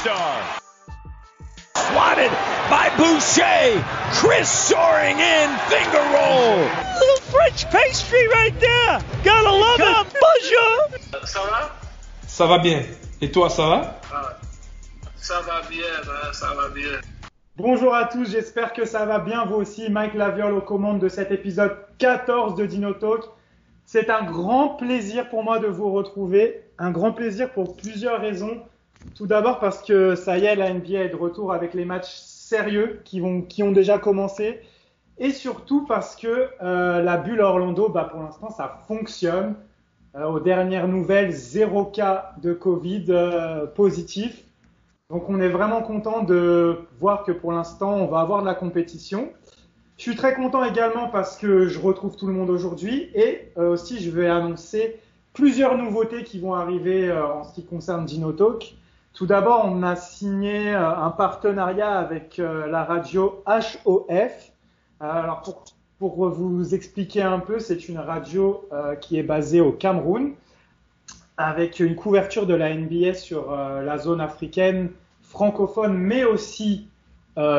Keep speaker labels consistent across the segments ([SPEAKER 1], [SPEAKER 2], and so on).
[SPEAKER 1] All star. Swatted by Boucher. Chris soaring in. Finger roll. Little French pastry right there. Gotta love it. Bonjour.
[SPEAKER 2] Ça va?
[SPEAKER 3] Ça va bien. Et toi, ça va?
[SPEAKER 2] Ah, Ça va bien, hein, ça va bien.
[SPEAKER 4] Bonjour à tous, j'espère que ça va bien vous aussi. Mike Laviole aux commandes de cet épisode 14 de Dino Talk. C'est un grand plaisir pour moi de vous retrouver. Un grand plaisir pour plusieurs raisons. Tout d'abord parce que ça y est, la NBA est de retour avec les matchs sérieux qui, vont, qui ont déjà commencé. Et surtout parce que euh, la bulle Orlando, bah, pour l'instant, ça fonctionne. Euh, aux dernières nouvelles, zéro cas de Covid euh, positif. Donc on est vraiment content de voir que pour l'instant on va avoir de la compétition. Je suis très content également parce que je retrouve tout le monde aujourd'hui et aussi je vais annoncer plusieurs nouveautés qui vont arriver en ce qui concerne Dinotalk. Tout d'abord, on a signé euh, un partenariat avec euh, la radio HOF. Euh, alors pour, pour vous expliquer un peu, c'est une radio qui est basée au Cameroun avec une couverture de la NBA sur la zone africaine francophone, mais aussi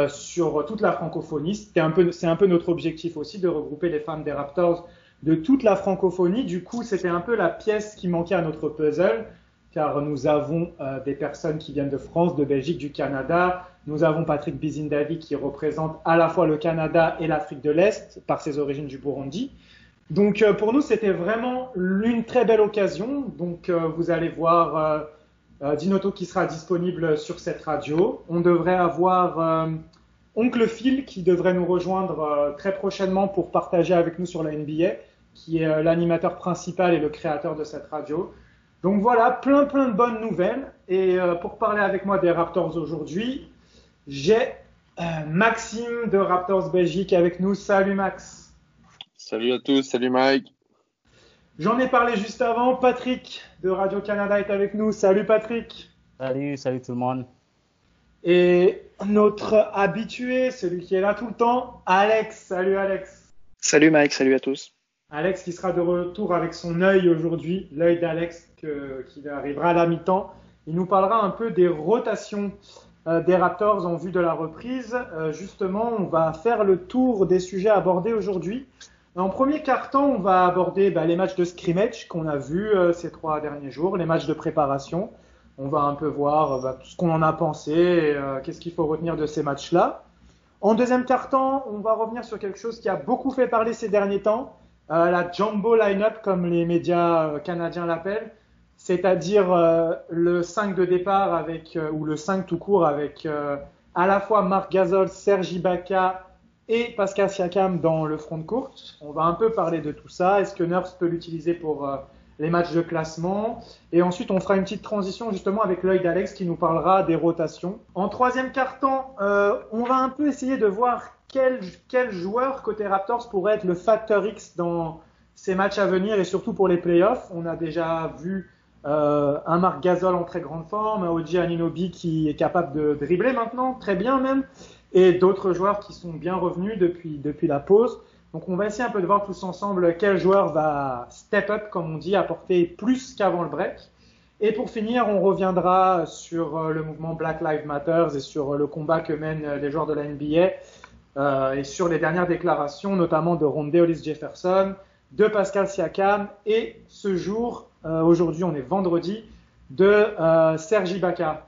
[SPEAKER 4] sur toute la francophonie. Un peu, c'est un peu notre objectif aussi de regrouper les fans des Raptors de toute la francophonie. Du coup, c'était un peu la pièce qui manquait à notre puzzle, car nous avons euh, des personnes qui viennent de France, de Belgique, du Canada. Nous avons Patrick Bizindavi qui représente à la fois le Canada et l'Afrique de l'Est par ses origines du Burundi. Donc euh, pour nous, c'était vraiment une très belle occasion. Donc euh, vous allez voir Dinoto qui sera disponible sur cette radio. On devrait avoir Oncle Phil qui devrait nous rejoindre très prochainement pour partager avec nous sur la NBA, qui est l'animateur principal et le créateur de cette radio. Donc voilà, plein plein de bonnes nouvelles. Et euh, pour parler avec moi des Raptors aujourd'hui, j'ai euh, Maxime de Raptors Belgique avec nous. Salut Max.
[SPEAKER 5] Salut à tous, salut Mike.
[SPEAKER 4] J'en ai parlé juste avant. Patrick de Radio-Canada est avec nous. Salut Patrick.
[SPEAKER 6] Salut, salut tout le monde.
[SPEAKER 4] Et notre habitué, celui qui est là tout le temps, Alex. Salut Alex.
[SPEAKER 7] Salut Mike, salut à tous.
[SPEAKER 4] Alex qui sera de retour avec son œil aujourd'hui, l'œil d'Alex qui arrivera à la mi-temps. Il nous parlera un peu des rotations euh, des Raptors en vue de la reprise. Euh, justement, on va faire le tour des sujets abordés aujourd'hui. En premier carton, on va aborder bah, les matchs de scrimmage qu'on a vus euh, ces trois derniers jours, les matchs de préparation. On va un peu voir euh, bah, tout ce qu'on en a pensé, qu'est-ce qu'il faut retenir de ces matchs-là. En deuxième carton, on va revenir sur quelque chose qui a beaucoup fait parler ces derniers temps, euh, la jumbo line-up comme les médias euh, canadiens l'appellent, c'est-à-dire euh, le 5 de départ avec ou le 5 tout court avec à la fois Marc Gasol, Serge Ibaka et Pascal Siakam dans le front de courte. On va un peu parler de tout ça. Est-ce que Nurse peut l'utiliser pour les matchs de classement? Et ensuite, on fera une petite transition justement avec l'œil d'Alex qui nous parlera des rotations. En troisième carton, euh, on va un peu essayer de voir quel, quel joueur côté Raptors pourrait être le facteur X dans ces matchs à venir et surtout pour les playoffs? On a déjà vu euh, un Marc Gasol en très grande forme, un OG Aninobi qui est capable de dribbler maintenant, très bien même, et d'autres joueurs qui sont bien revenus depuis, depuis la pause. Donc on va essayer un peu de voir tous ensemble quel joueur va step up, comme on dit, apporter plus qu'avant le break. Et pour finir, on reviendra sur euh, le mouvement Black Lives Matter et sur euh, le combat que mènent euh, les joueurs de la NBA euh, et sur les dernières déclarations, notamment de Ronde Jefferson, de Pascal Siakam et ce jour, euh, aujourd'hui on est vendredi, de euh, Sergi Ibaka.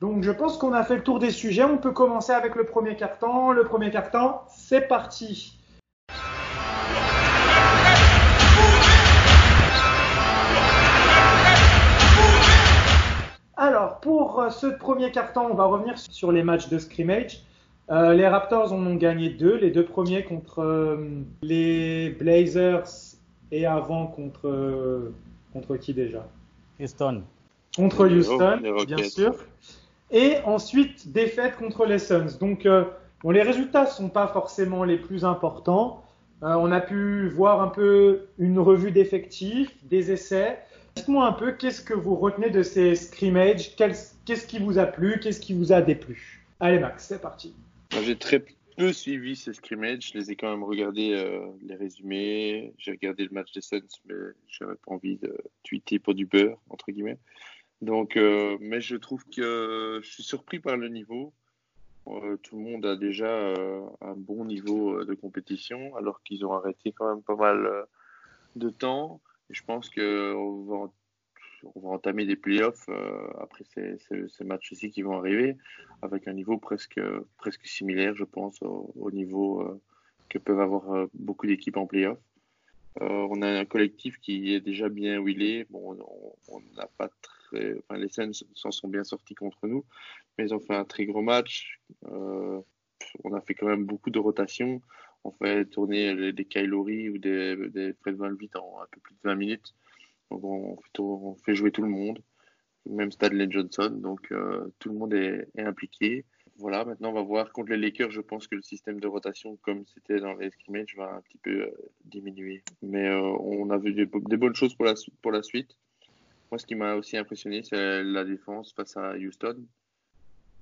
[SPEAKER 4] Donc je pense qu'on a fait le tour des sujets. On peut commencer avec le premier carton. Le premier carton, c'est parti. Alors, pour euh, ce premier carton, on va revenir sur les matchs de scrimmage. Euh, les Raptors en ont gagné deux, les deux premiers contre euh, les Blazers et avant contre contre qui déjà?
[SPEAKER 6] Houston.
[SPEAKER 4] Contre Houston, bien sûr. Et ensuite défaite contre les Suns. Donc bon, les résultats sont pas forcément les plus importants. on a pu voir un peu une revue d'effectifs, des essais. Dites-moi un peu, qu'est-ce que vous retenez de ces scrimmages Qu'est-ce qui vous a plu? Qu'est-ce qui vous a déplu? Allez Max, c'est parti.
[SPEAKER 5] J'ai très peu suivi ces scrimmages. Je les ai quand même regardés, euh, les résumés. J'ai regardé le match des Suns, mais j'avais pas envie de tweeter pour du beurre, entre guillemets. Donc, euh, mais je trouve que je suis surpris par le niveau. Euh, tout le monde a déjà un bon niveau de compétition, alors qu'ils ont arrêté quand même pas mal de temps je pense qu'on va, on va entamer des playoffs euh, après ces, ces, matchs ci qui vont arriver, avec un niveau presque, presque similaire, je pense, au, niveau euh, que peuvent avoir euh, beaucoup d'équipes en playoffs. on a un collectif qui est déjà bien huilé. Bon, on n'a pas très, enfin, les Suns s'en sont bien sortis contre nous, mais ils ont fait un très gros match. on a fait quand même beaucoup de rotations on fait tourner des Kylori ou des, des Fred Van en un peu plus de 20 minutes. Donc on fait, jouer tout le monde, même Stanley Johnson. Donc euh, tout le monde est, impliqué. Voilà, maintenant on va voir contre les Lakers. Je pense que le système de rotation, comme c'était dans les scrimmages, va un petit peu euh, diminuer. Mais euh, on a vu des, bonnes choses pour la, suite. Moi, ce qui m'a aussi impressionné, c'est la défense face à Houston.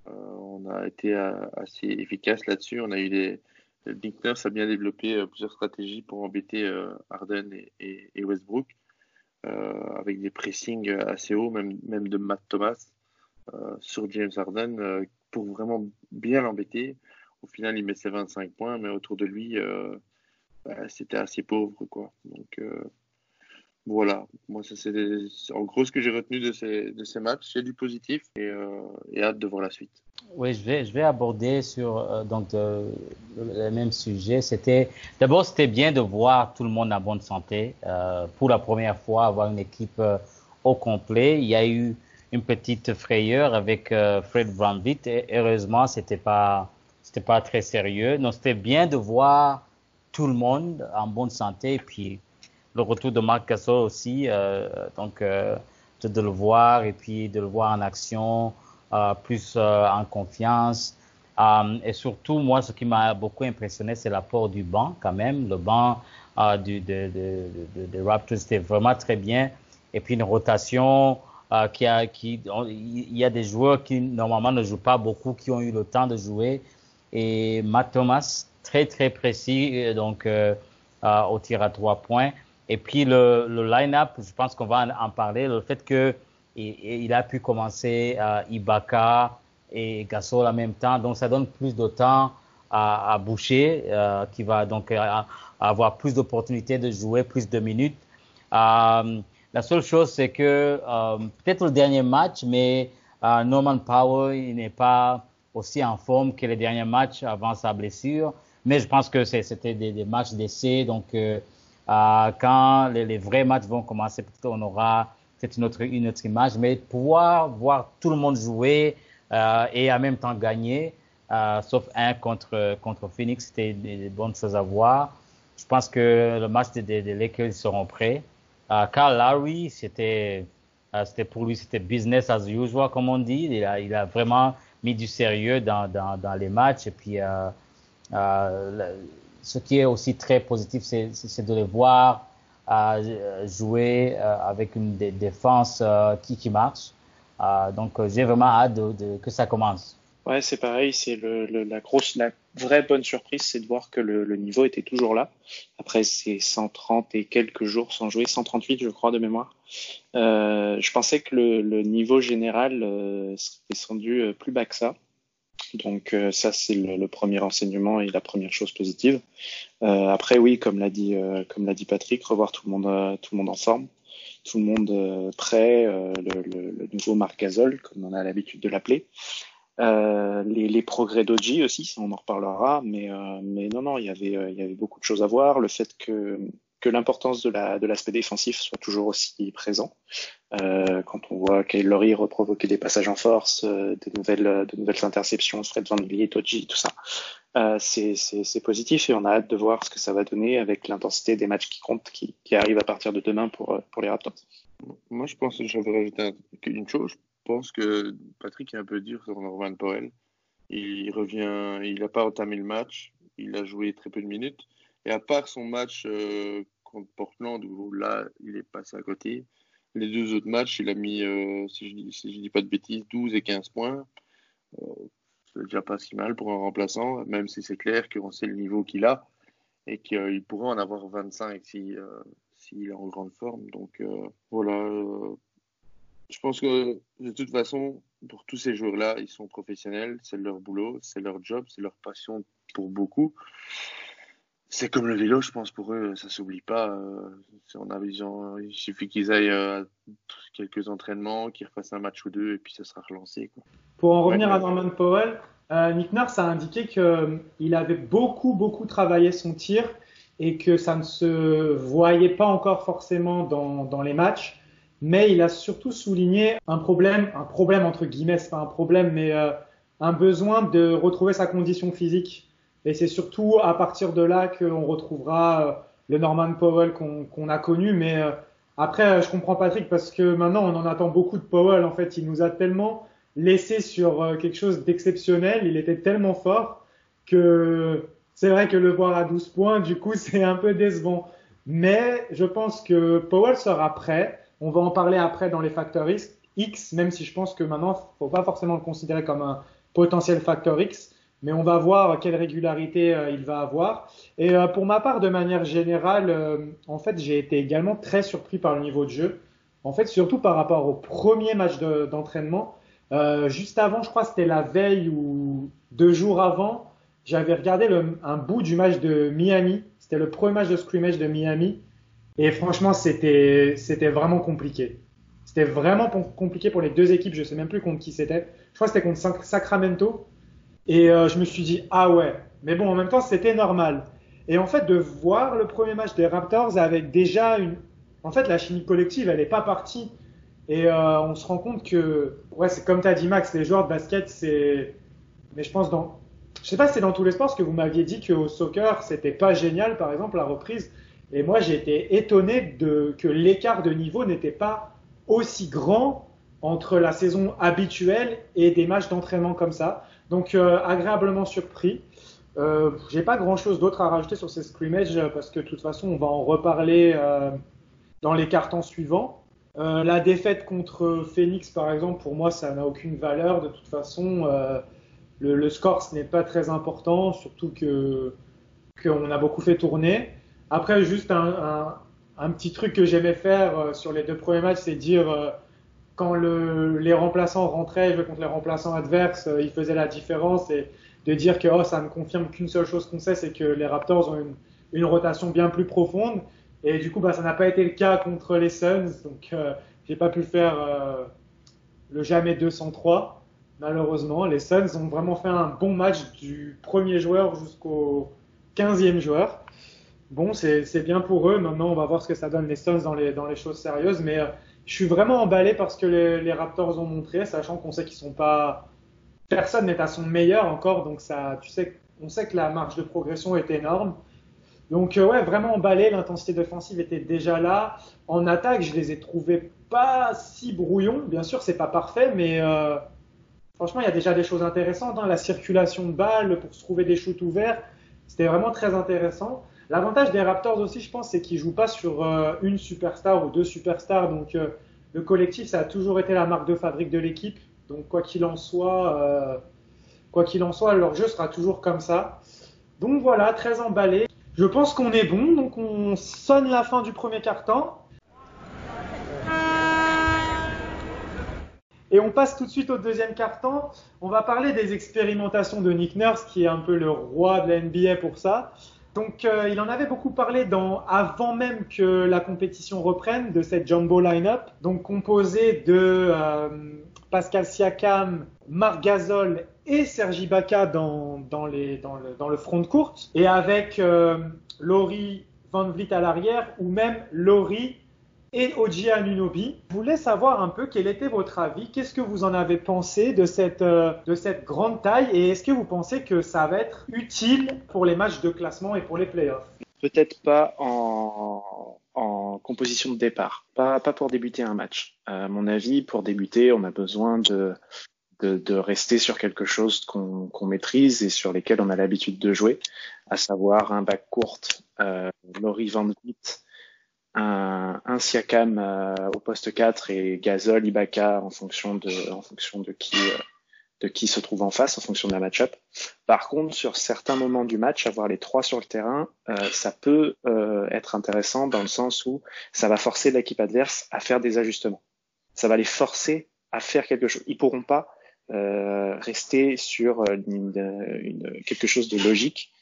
[SPEAKER 5] on a été assez efficace là-dessus. On a eu des, a bien développé plusieurs stratégies pour embêter Harden et, Westbrook, euh, avec des pressings assez hauts, même, même de Matt Thomas sur James Harden, pour vraiment bien l'embêter. Au final, il met ses 25 points, mais autour de lui, bah, c'était assez pauvre. Quoi. Donc, voilà, moi ça c'est en gros ce que j'ai retenu de ces, de ces matchs, c'est du positif et, euh, et, hâte de voir la suite.
[SPEAKER 6] Oui, je vais, je vais aborder sur euh, donc euh, le, même sujet. C'était d'abord c'était bien de voir tout le monde en bonne santé euh, pour la première fois avoir une équipe au complet. Il y a eu une petite frayeur avec Fred Brambit et heureusement c'était pas pas très sérieux. Donc c'était bien de voir tout le monde en bonne santé et puis le retour de Marc Gasol aussi, euh, donc euh, de, le voir et puis de le voir en action, euh, plus en confiance. et surtout, moi, ce qui m'a beaucoup impressionné, c'est l'apport du banc quand même. Le banc du, de, de, de, Raptors était vraiment très bien. Et puis une rotation qui a, qui, il y a des joueurs qui normalement ne jouent pas beaucoup, qui ont eu le temps de jouer. Et Matt Thomas, très très précis, donc au tir à trois points. Et puis le, le line-up, je pense qu'on va en, parler, le fait que il, a pu commencer à Ibaka et Gasol en même temps, donc ça donne plus de temps à, à Boucher, euh, qui va donc euh, avoir plus d'opportunités de jouer, plus de minutes. Euh, la seule chose, c'est que euh, peut-être le dernier match, mais euh, Norman Power, il n'est pas aussi en forme que les derniers matchs avant sa blessure. Mais je pense que c'était des, des, matchs d'essai, donc euh, euh, quand les, les, vrais matchs vont commencer, peut-être on aura peut-être une autre, une autre image, mais pouvoir voir tout le monde jouer euh, et en même temps gagner, euh, sauf un contre, contre Phoenix, c'était des, bonnes choses à voir. Je pense que le match des, des, Lakers seront prêts. Euh, Carl Lowry, c'était euh, c'était pour lui, c'était business as usual, comme on dit. Il a, il a vraiment mis du sérieux dans, dans, dans les matchs et puis euh, euh, ce qui est aussi très positif, c'est de les voir euh, jouer euh, avec une défense euh, qui, marche. donc j'ai vraiment hâte que ça commence.
[SPEAKER 7] Ouais, c'est pareil. C'est la vraie bonne surprise, c'est de voir que le, le, niveau était toujours là. Après ces 130 et quelques jours sans jouer, 138 je crois de mémoire. Je pensais que le, niveau général serait descendu plus bas que ça. Donc euh, ça c'est le, premier enseignement et la première chose positive. Euh, après oui, comme l'a dit euh, dit Patrick, revoir tout le monde tout le monde ensemble, tout le monde prêt, le, nouveau Marc Gasol comme on a l'habitude de l'appeler. les, progrès d'Oji aussi, ça on en reparlera, mais mais non non il y avait il y avait beaucoup de choses à voir. Le fait que que l'importance de la de l'aspect défensif soit toujours aussi présent. Euh, quand on voit Laurie reprovoquer des passages en force, euh, de nouvelles, de nouvelles interceptions, Fred Van Vliet, Toji, tout ça, euh, c'est positif et on a hâte de voir ce que ça va donner avec l'intensité des matchs qui comptent, qui, arrivent à partir de demain pour, les Raptors.
[SPEAKER 5] Moi, je pense, j'avais rajouté une chose. Je pense que Patrick est un peu dur sur Norman Powell. Il revient, il n'a pas entamé le match, il a joué très peu de minutes. Et à part son match euh, contre Portland, où là, il est passé à côté, les deux autres matchs, il a mis, euh, si je dis, pas de bêtises, 12 et 15 points. Euh, c'est déjà pas si mal pour un remplaçant, même si c'est clair qu'on sait le niveau qu'il a et qu'il pourrait en avoir 25 si, s'il est en grande forme. Donc voilà, je pense que de toute façon, pour tous ces joueurs-là, ils sont professionnels, c'est leur boulot, c'est leur job, c'est leur passion pour beaucoup. C'est comme le vélo, je pense, pour eux, ça s'oublie pas. Euh, on a il suffit qu'ils aillent euh, quelques entraînements, qu'ils refassent un match ou deux, et puis ça sera relancé. Quoi.
[SPEAKER 4] Pour en revenir à Norman Powell, euh, Nick Nurse a indiqué qu'il avait beaucoup, beaucoup travaillé son tir et que ça ne se voyait pas encore forcément dans, dans les matchs mais il a surtout souligné un problème, un problème entre guillemets, c'est pas un problème, mais euh, un besoin de retrouver sa condition physique. Et c'est surtout à partir de là qu'on retrouvera euh, le Norman Powell qu'on a connu. Mais euh, après, je comprends Patrick parce que maintenant on en attend beaucoup de Powell. En fait, il nous a tellement laissé sur quelque chose d'exceptionnel. Il était tellement fort que c'est vrai que le voir à 12 points, du coup, c'est un peu décevant. Mais je pense que Powell sera prêt. On va en parler après dans les facteurs X, même si je pense que maintenant, faut pas forcément le considérer comme un potentiel facteur X, mais on va voir quelle régularité euh, il va avoir. Et euh, pour ma part, de manière générale, euh, en fait, j'ai été également très surpris par le niveau de jeu. En fait, surtout par rapport au premier match d'entraînement. juste avant, je crois c'était la veille ou deux jours avant, j'avais regardé un bout du match de Miami. C'était le premier match de scrimmage de Miami. Et franchement, c'était vraiment compliqué. C'était vraiment compliqué pour les deux équipes. Je sais même plus contre qui c'était. Je crois que c'était contre Sacramento. Et euh, je me suis dit ah ouais. Mais bon, en même temps, c'était normal. Et en fait, de voir le premier match des Raptors avec déjà une, en fait, la chimie collective, elle n'est pas partie. Et euh, on se rend compte que, ouais, c'est comme tu as dit Max, les joueurs de basket, c'est, mais je pense dans, je sais pas si c'est dans tous les sports, parce que vous m'aviez dit qu'au soccer, c'était pas génial, par exemple, la reprise. Et moi, j'ai été étonné de, que l'écart de niveau n'était pas aussi grand entre la saison habituelle et des matchs d'entraînement comme ça. Donc, euh, agréablement surpris. Euh, j'ai pas grand chose d'autre à rajouter sur ces scrimmages parce que de toute façon, on va en reparler euh, dans les cartons suivants. Euh, la défaite contre Phoenix, par exemple, pour moi, ça n'a aucune valeur. De toute façon, le, score, ce n'est pas très important, surtout que qu'on a beaucoup fait tourner. Après, juste un, petit truc que j'aimais faire euh, sur les deux premiers matchs, c'est dire euh, quand le, les remplaçants rentraient, je contre les remplaçants adverses, euh, ils faisaient la différence et de dire que oh, ça me confirme qu'une seule chose qu'on sait, c'est que les Raptors ont une, rotation bien plus profonde. Et du coup, bah, ça n'a pas été le cas contre les Suns, donc euh, j'ai pas pu faire le jamais 203. Malheureusement, les Suns ont vraiment fait un bon match du premier joueur jusqu'au 15e joueur bon, c'est bien pour eux. Maintenant, on va voir ce que ça donne les Suns dans les, dans les choses sérieuses. Mais euh, je suis vraiment emballé parce que les, les Raptors ont montré, sachant qu'on sait qu'ils sont pas. Personne n'est à son meilleur encore, donc ça, tu sais, on sait que la marge de progression est énorme. Donc euh, ouais, vraiment emballé. L'intensité défensive était déjà là. En attaque, je les ai trouvés pas si brouillons. Bien sûr, c'est pas parfait, mais euh, franchement, il y a déjà des choses intéressantes. Hein. La circulation de balles pour se trouver des shoots ouverts, c'était vraiment très intéressant. L'avantage des Raptors aussi, je pense, c'est qu'ils jouent pas sur euh, une superstar ou deux superstars. Donc, euh, le collectif, ça a toujours été la marque de fabrique de l'équipe. Donc, quoi qu'il en soit, euh, quoi qu'il en soit, leur jeu sera toujours comme ça. Donc voilà, très emballé. Je pense qu'on est bon. Donc, on sonne la fin du premier quart-temps. Et on passe tout de suite au deuxième quart-temps. On va parler des expérimentations de Nick Nurse, qui est un peu le roi de la NBA pour ça. Donc, euh, il en avait beaucoup parlé dans, avant même que la compétition reprenne, de cette jumbo line-up, donc composée de euh, Pascal Siakam, Marc Gasol et Sergi Baca dans, dans, le front de courte, et avec euh, Laurie Van Vliet à l'arrière, ou même Laurie et OG Anunobi. Je voulais savoir un peu quel était votre avis, qu'est-ce que vous en avez pensé de cette, euh, de cette grande taille et est-ce que vous pensez que ça va être utile pour les matchs de classement et pour les playoffs?
[SPEAKER 7] Peut-être pas en, en composition de départ, pas, pas pour débuter un match. À mon avis, pour débuter, on a besoin de, de, rester sur quelque chose qu'on qu'on maîtrise et sur lesquels on a l'habitude de jouer, à savoir un back court, euh, Laurie Van Vliet, un, un Siakam euh, au poste 4 et Gasol, Ibaka en fonction de, en fonction de qui, euh, de qui se trouve en face, en fonction de la match-up. Par contre, sur certains moments du match, avoir les trois sur le terrain, euh, ça peut euh, être intéressant dans le sens où ça va forcer l'équipe adverse à faire des ajustements. Ça va les forcer à faire quelque chose. Ils pourront pas euh, rester sur une, une, quelque chose de logique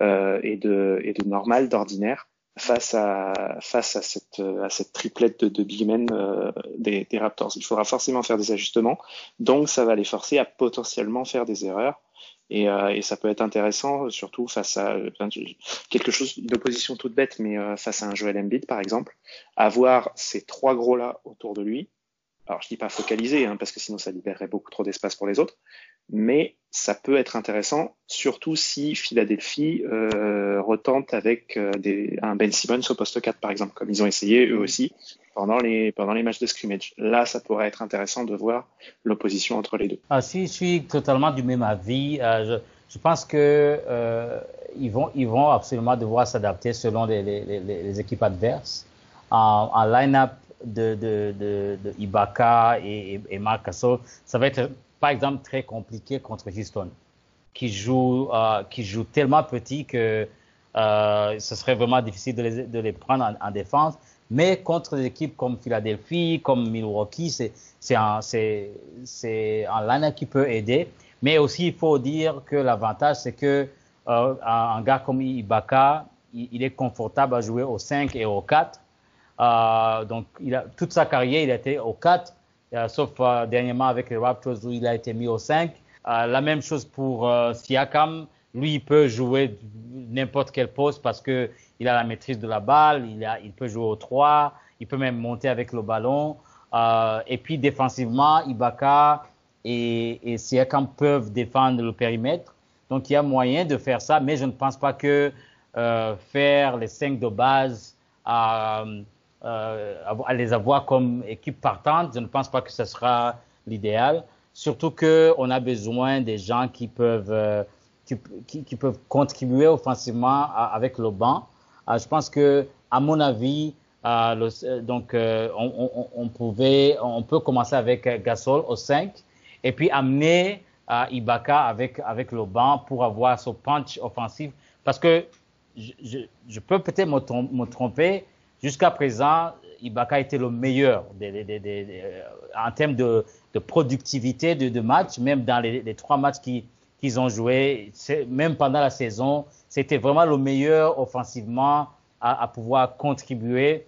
[SPEAKER 7] euh, et, de, et de normal, d'ordinaire face à face à cette à cette triplette de, de big men euh, des, des, Raptors. Il faudra forcément faire des ajustements, donc ça va les forcer à potentiellement faire des erreurs. Et, euh, et ça peut être intéressant, surtout face à quelque chose d'opposition toute bête, mais euh, face à un Joel Embiid par exemple, avoir ces trois gros là autour de lui. Alors je dis pas focaliser, hein, parce que sinon ça libérerait beaucoup trop d'espace pour les autres, mais ça peut être intéressant, surtout si Philadelphie euh, retente avec euh, des, un Ben Simmons au poste 4 par exemple, comme ils ont essayé eux aussi pendant les, pendant les matchs de scrimmage. Là, ça pourrait être intéressant de voir l'opposition entre les deux.
[SPEAKER 6] Ah, si, je suis totalement du même avis. Euh, je, je, pense que euh, ils, vont, ils vont absolument devoir s'adapter selon les, les, les, les, équipes adverses. En, en line-up de, de, de, de, Ibaka et, et, et Marc Gasol, ça va être par exemple, très compliqué contre Houston, qui joue, euh, qui joue tellement petit que euh, ce serait vraiment difficile de les, prendre en, en, défense. Mais contre des équipes comme Philadelphie, comme Milwaukee, c'est un un line qui peut aider. Mais aussi, il faut dire que l'avantage, c'est que euh, un gars comme Ibaka, il, est confortable à jouer au 5 et au 4. Euh, donc, il a, toute sa carrière, il été au 4 euh, sauf euh, dernièrement avec les Raptors où il a été mis au 5. Euh, la même chose pour Siakam. Lui, il peut jouer n'importe quel poste parce que il a la maîtrise de la balle, il, a, il peut jouer au 3, il peut même monter avec le ballon. et puis défensivement, Ibaka et, et Siakam peuvent défendre le périmètre. Donc il y a moyen de faire ça, mais je ne pense pas que euh, faire les cinq de base euh, euh, à les avoir comme équipe partante, je ne pense pas que ce sera l'idéal. Surtout que on a besoin des gens qui peuvent euh, qui, qui, qui, peuvent contribuer offensivement avec le banc. Euh, je pense que, à mon avis, euh, donc euh, on, on, on, pouvait, on peut commencer avec Gasol au 5 et puis amener Ibaka avec avec le banc pour avoir ce punch offensif. Parce que je, je, je peux peut-être me, tromper, Jusqu'à présent, Ibaka était le meilleur des, en termes de, de productivité de, de match, même dans les, trois matchs qu'ils qu ont joués, même pendant la saison, c'était vraiment le meilleur offensivement à, à pouvoir contribuer.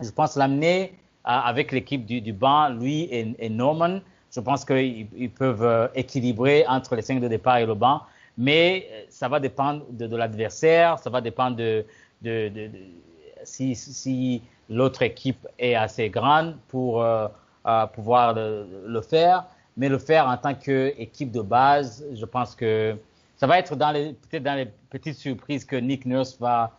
[SPEAKER 6] Je pense l'amener avec l'équipe du, du banc, lui et, et Norman. Je pense qu'ils ils peuvent euh, équilibrer entre les cinq de départ et le banc, mais euh, ça va dépendre de, de l'adversaire, ça va dépendre de, de, de si, l'autre équipe est assez grande pour euh, euh, pouvoir le, faire, mais le faire en tant qu'équipe de base, je pense que ça va être les peut-être dans les petites surprises que Nick Nurse va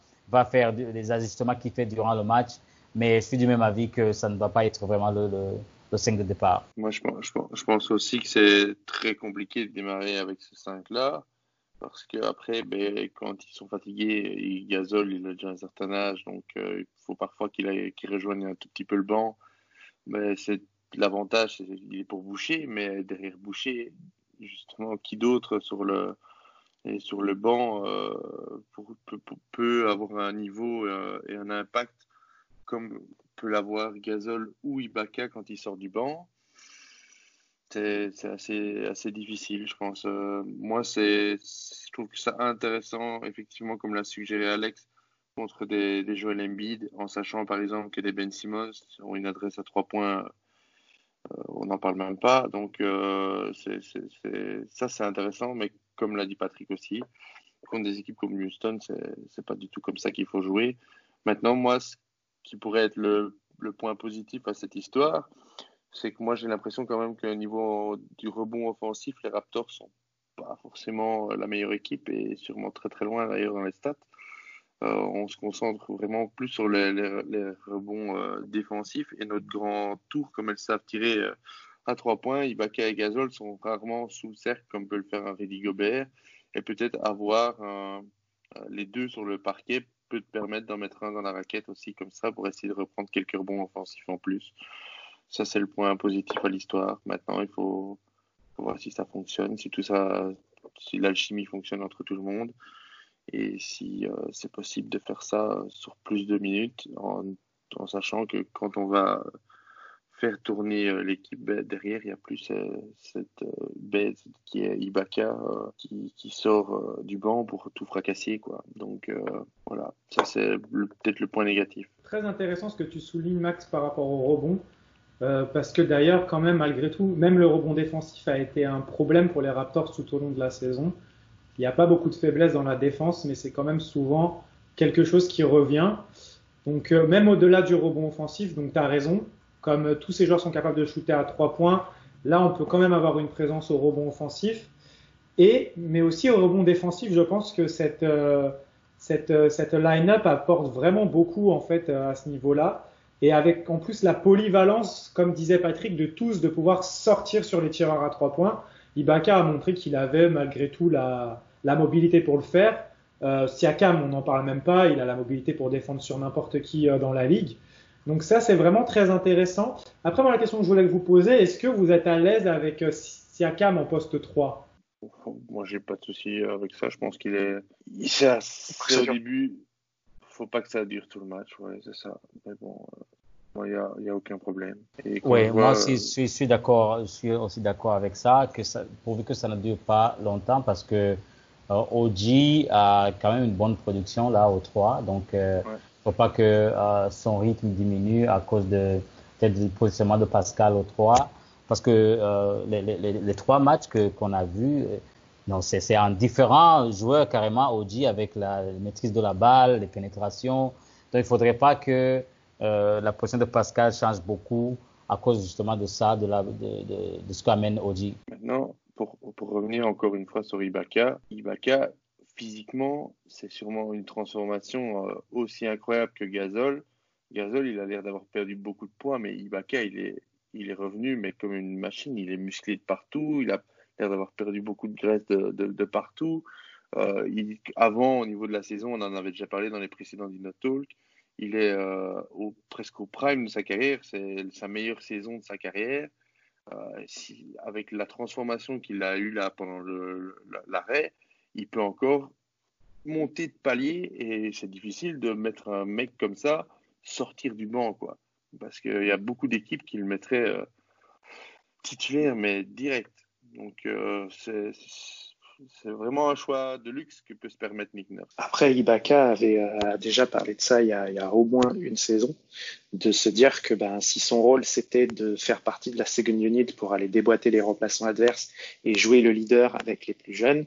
[SPEAKER 6] faire des ajustements qu'il fait durant le match, mais je suis du même avis que ça ne va pas être vraiment le, le, le 5 de départ.
[SPEAKER 5] Moi, je pense, je pense aussi que c'est très compliqué de démarrer avec ce 5-là parce qu'après, ben, quand ils sont fatigués, il Gasol, il a déjà un certain âge, donc euh, il faut parfois qu'il qu rejoigne un tout petit peu le banc. Mais c'est l'avantage, il est pour Boucher, mais derrière Boucher, justement, qui d'autre sur le et sur le banc euh, pour, peut, avoir un niveau euh, et un impact comme peut l'avoir Gasol ou Ibaka quand il sort du banc c'est assez, difficile, je pense. Euh, moi, c'est, je trouve que c'est intéressant, effectivement, comme l'a suggéré Alex, contre des, des Joel Embiid, en sachant par exemple que des Ben Simmons ont une adresse à trois points, euh, on n'en parle même pas. Donc, euh, ça, c'est intéressant, mais comme l'a dit Patrick aussi, contre des équipes comme Houston, c'est, c'est pas du tout comme ça qu'il faut jouer. Maintenant, moi, ce qui pourrait être le point positif à cette histoire, c'est que moi j'ai l'impression quand même qu'au niveau du rebond offensif, les Raptors sont pas forcément la meilleure équipe et sûrement très très loin d'ailleurs dans les stats. Euh, on se concentre vraiment plus sur les, rebonds euh, défensifs et notre grand tour, comme elles savent tirer euh, à trois points, Ibaka et Gasol sont rarement sous le cercle comme peut le faire un Rudy Gobert et peut-être avoir les deux sur le parquet peut te permettre d'en mettre un dans la raquette aussi comme ça pour essayer de reprendre quelques rebonds offensifs en plus. Ça, c'est le point positif à l'histoire. Maintenant, il faut, voir si ça fonctionne, si tout ça, si l'alchimie fonctionne entre tout le monde et si euh, c'est possible de faire ça sur plus de minutes en, sachant que quand on va faire tourner euh, l'équipe derrière, il y a plus euh, cette bête qui est Ibaka qui, qui, sort du banc pour tout fracasser. Quoi. Donc voilà, ça c'est peut-être le point négatif.
[SPEAKER 4] Très intéressant ce que tu soulignes Max par rapport au rebond. Parce que d'ailleurs, quand même, malgré tout, même le rebond défensif a été un problème pour les Raptors tout au long de la saison. Il n'y a pas beaucoup de faiblesse dans la défense, mais c'est quand même souvent quelque chose qui revient. Donc euh, même au-delà du rebond offensif, donc tu as raison, comme euh, tous ces joueurs sont capables de shooter à trois points, là on peut quand même avoir une présence au rebond offensif. Et, mais aussi au rebond défensif, je pense que cette, euh, cette, cette line-up apporte vraiment beaucoup en fait à ce niveau-là. Et avec en plus la polyvalence, comme disait Patrick, de tous de pouvoir sortir sur les tireurs à trois points. Ibaka a montré qu'il avait malgré tout la, la mobilité pour le faire. Euh, Siakam, on n'en parle même pas, il a la mobilité pour défendre sur n'importe qui euh, dans la ligue. Donc ça, c'est vraiment très intéressant. Après, moi, la question que je voulais vous poser, est-ce que vous êtes à l'aise avec euh, Siakam en poste 3
[SPEAKER 5] Moi, j'ai pas de souci avec ça. Je pense qu'il est... C'est au début. Faut pas que ça dure tout le match, ouais, c'est ça. Mais bon, il n'y a, y a, aucun problème.
[SPEAKER 6] oui, moi aussi, je suis, d'accord, je suis aussi d'accord avec ça, que ça, pourvu que ça ne dure pas longtemps, parce que euh, OG a quand même une bonne production là au 3, donc il euh, ne faut pas que euh, son rythme diminue à cause de peut-être du positionnement de Pascal au 3, parce que euh, les, les, les, trois matchs que qu'on a vus, non, c'est un différent joueur carrément OG avec la maîtrise de la balle, les pénétrations. Donc il faudrait pas que euh, la position de Pascal change beaucoup à cause justement de ça, de, la, de, de, ce qu'amène Oji.
[SPEAKER 5] Maintenant, pour, pour, revenir encore une fois sur Ibaka, Ibaka, physiquement, c'est sûrement une transformation euh, aussi incroyable que Gazol. Gazol, il a l'air d'avoir perdu beaucoup de poids, mais Ibaka, il est, il est revenu, mais comme une machine, il est musclé de partout, il a d'avoir perdu beaucoup de graisse de, partout. Euh, avant, au niveau de la saison, on en avait déjà parlé dans les précédents Dino Talk, il est euh, au, presque au prime de sa carrière, c'est sa meilleure saison de sa carrière. Euh, avec la transformation qu'il a eue là pendant l'arrêt, il peut encore monter de palier et c'est difficile de mettre un mec comme ça sortir du banc, quoi. Parce qu'il y a beaucoup d'équipes qui le mettraient titulaire, mais direct. Donc, euh, c'est c'est vraiment un choix de luxe que peut se permettre Nick.
[SPEAKER 7] Après, Ibaka avait euh, déjà parlé de ça il y, a, il y, a, au moins une saison, de se dire que ben, si son rôle c'était de faire partie de la second unit pour aller déboîter les remplaçants adverses et jouer le leader avec les plus jeunes,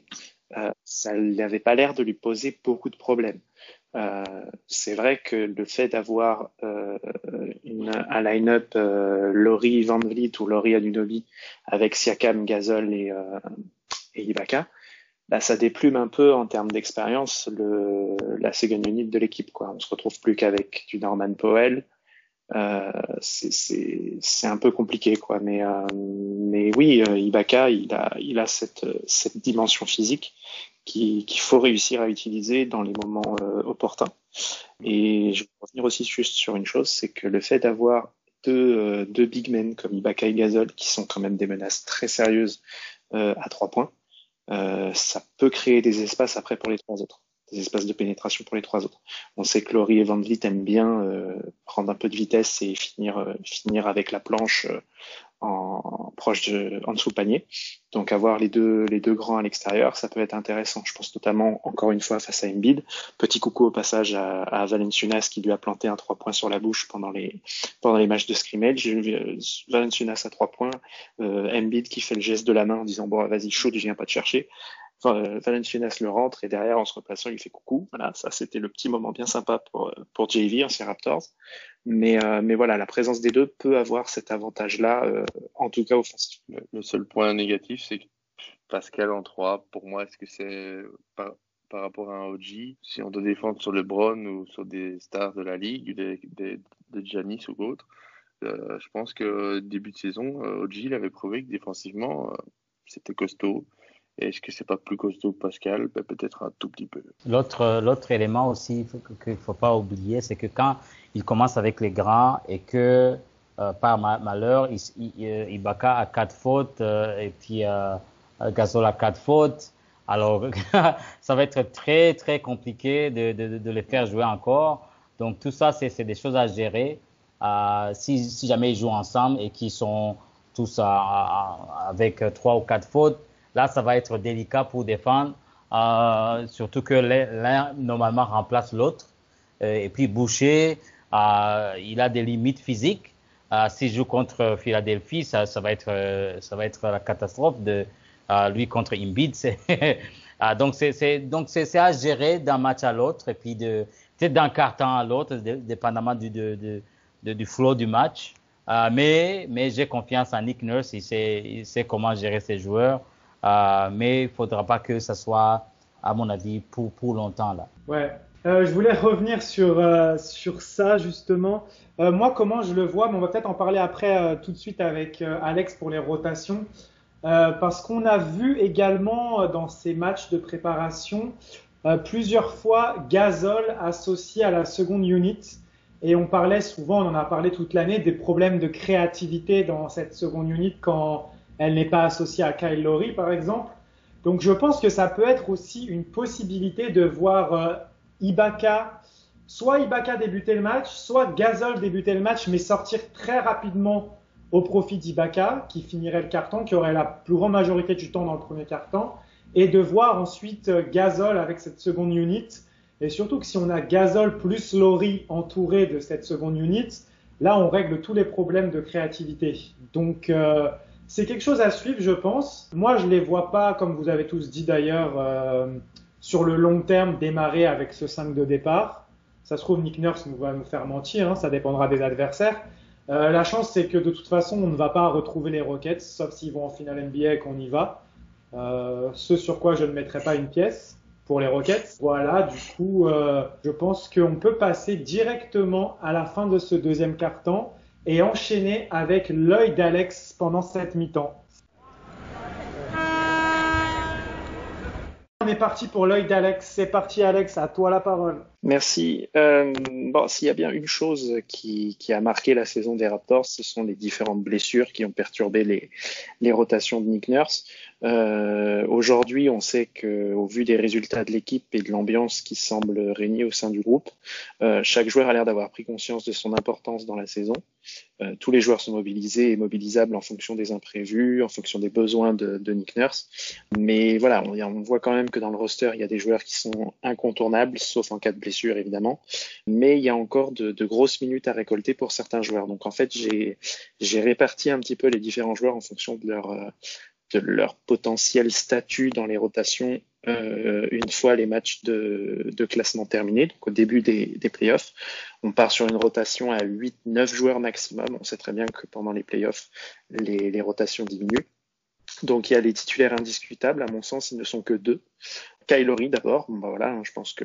[SPEAKER 7] euh, ça n'avait pas l'air de lui poser beaucoup de problèmes. Euh, c'est vrai que le fait d'avoir euh, un line-up euh, Laurie Van Vliet ou Laurie Anunobi avec Siakam, Gasol et, euh, Ibaka, bah, ça déplume un peu en termes d'expérience la second unit de l'équipe. Quoi. On se retrouve plus qu'avec du Norman Powell. C'est un peu compliqué, quoi. Mais, oui, Ibaka, il a, cette dimension physique qu'il faut réussir à utiliser dans les moments euh, opportuns. Et je veux revenir aussi juste sur une chose, c'est que le fait d'avoir deux, euh, deux big men comme Ibaka et Gasol, qui sont quand même des menaces très sérieuses à trois points, euh, ça peut créer des espaces après pour les trois autres, des espaces de pénétration pour les trois autres. On sait que Laurie et Van Vliet aiment bien euh, prendre un peu de vitesse et finir, euh, finir avec la planche en, proche de, en dessous panier. Donc avoir les deux, les deux grands à l'extérieur, ça peut être intéressant. Je pense notamment, encore une fois, face à Embiid. Petit coucou au passage à, à qui lui a planté un trois points sur la bouche pendant les, pendant les matchs de scrimmage. Valenciunas à trois points, euh, Embiid qui fait le geste de la main en disant bon vas-y shoot, je viens pas te chercher. Enfin, Valenciunas le rentre et derrière, en se replaçant, il fait coucou. Voilà, ça c'était le petit moment bien sympa pour, pour JV, ancien Raptors. Mais, mais voilà, la présence des deux peut avoir cet avantage-là, en tout cas offensif.
[SPEAKER 5] Le seul point négatif, c'est que Pascal en 3, pour moi, est-ce que c'est par, par, rapport à un OG Si on doit défendre sur LeBron ou sur des stars de la ligue, des, de Giannis ou d'autres, euh, je pense que début de saison, euh, OG il avait prouvé que défensivement, euh, c'était costaud. Est-ce que c'est pas plus costaud Pascal? Ben, Peut-être un tout petit peu.
[SPEAKER 6] L'autre, l'autre élément aussi qu'il ne faut pas oublier, c'est que quand il commence avec les grands et que par malheur, il, Ibaka a quatre fautes et puis Gasol a quatre fautes. Alors, ça va être très, très compliqué de, de, de les faire jouer encore. Donc, tout ça, c'est des choses à gérer. Euh, si, si, jamais ils jouent ensemble et qu'ils sont tous avec trois ou quatre fautes, là, ça va être délicat pour défendre. Euh, surtout que l'un, normalement, remplace l'autre. Euh, et puis, Boucher, euh, il a des limites physiques. Euh, S'il joue contre Philadelphie, ça, va être, ça va être la catastrophe de lui contre Embiid. Donc c'est à gérer d'un match à l'autre et puis peut-être d'un carton à l'autre, dépendamment du de, du flow du match. Mais mais j'ai confiance en Nick Nurse, il sait, il sait comment gérer ses joueurs. Euh, mais il faudra pas que ça soit, à mon avis, pour pour longtemps là.
[SPEAKER 4] Ouais. Euh, je voulais revenir sur euh, sur ça justement. Moi, comment je le vois, mais on va peut-être en parler après tout de suite avec Alex pour les rotations. Parce qu'on a vu également dans ces matchs de préparation plusieurs fois Gasol associé à la seconde unit. Et on parlait souvent, on en a parlé toute l'année, des problèmes de créativité dans cette seconde unit quand elle n'est pas associée à Kyle Lowry, par exemple. Donc je pense que ça peut être aussi une possibilité de voir Ibaka, soit Ibaka débuter le match, soit Gasol débuter le match, mais sortir très rapidement au profit d'Ibaka, qui finirait le carton, qui aurait la plus grande majorité du temps dans le premier carton, et de voir ensuite euh, Gasol avec cette seconde unit. Et surtout que si on a Gasol plus Laurie entouré de cette seconde unit, là on règle tous les problèmes de créativité. Donc euh, c'est quelque chose à suivre, je pense. Moi, je les vois pas, comme vous avez tous dit d'ailleurs, euh, sur le long terme démarrer avec ce 5 de départ. Ça se trouve, Nick Nurse va nous faire mentir, hein, ça dépendra des adversaires. Euh, la chance, c'est que de toute façon, on ne va pas retrouver les Rockets, sauf s'ils vont en finale NBA et qu'on y va. Euh, ce sur quoi je ne mettrai pas une pièce pour les Rockets. Voilà, du coup, euh, je pense qu'on peut passer directement à la fin de ce deuxième quart-temps et enchaîner avec l'œil d'Alex pendant cette mi-temps. On est parti pour l'œil d'Alex. C'est parti, Alex. À toi la parole.
[SPEAKER 7] Merci. Euh, bon, s'il y a bien une chose qui, a marqué la saison des Raptors, ce sont les différentes blessures qui ont perturbé les, rotations de Nick Nurse. Euh, Aujourd'hui, on sait que, au vu des résultats de l'équipe et de l'ambiance qui semble régner au sein du groupe, euh, chaque joueur a l'air d'avoir pris conscience de son importance dans la saison. Tous les joueurs sont mobilisés et mobilisables en fonction des imprévus, en fonction des besoins de, Nick Nurse. Mais voilà, on, voit quand même que dans le roster, il y a des joueurs qui sont incontournables, sauf en cas de blessure évidemment. Mais il y a encore de, grosses minutes à récolter pour certains joueurs. Donc en fait, j'ai réparti un petit peu les différents joueurs en fonction de leur euh, potentiel statut dans les rotations euh, une fois les matchs de, de, classement terminés, donc au début des, des playoffs. On part sur une rotation à 8-9 joueurs maximum. On sait très bien que pendant les playoffs, les, les rotations diminuent. Donc il y a les titulaires indiscutables, à mon sens, ils ne sont que deux. Kylori d'abord, bah voilà, hein, je pense que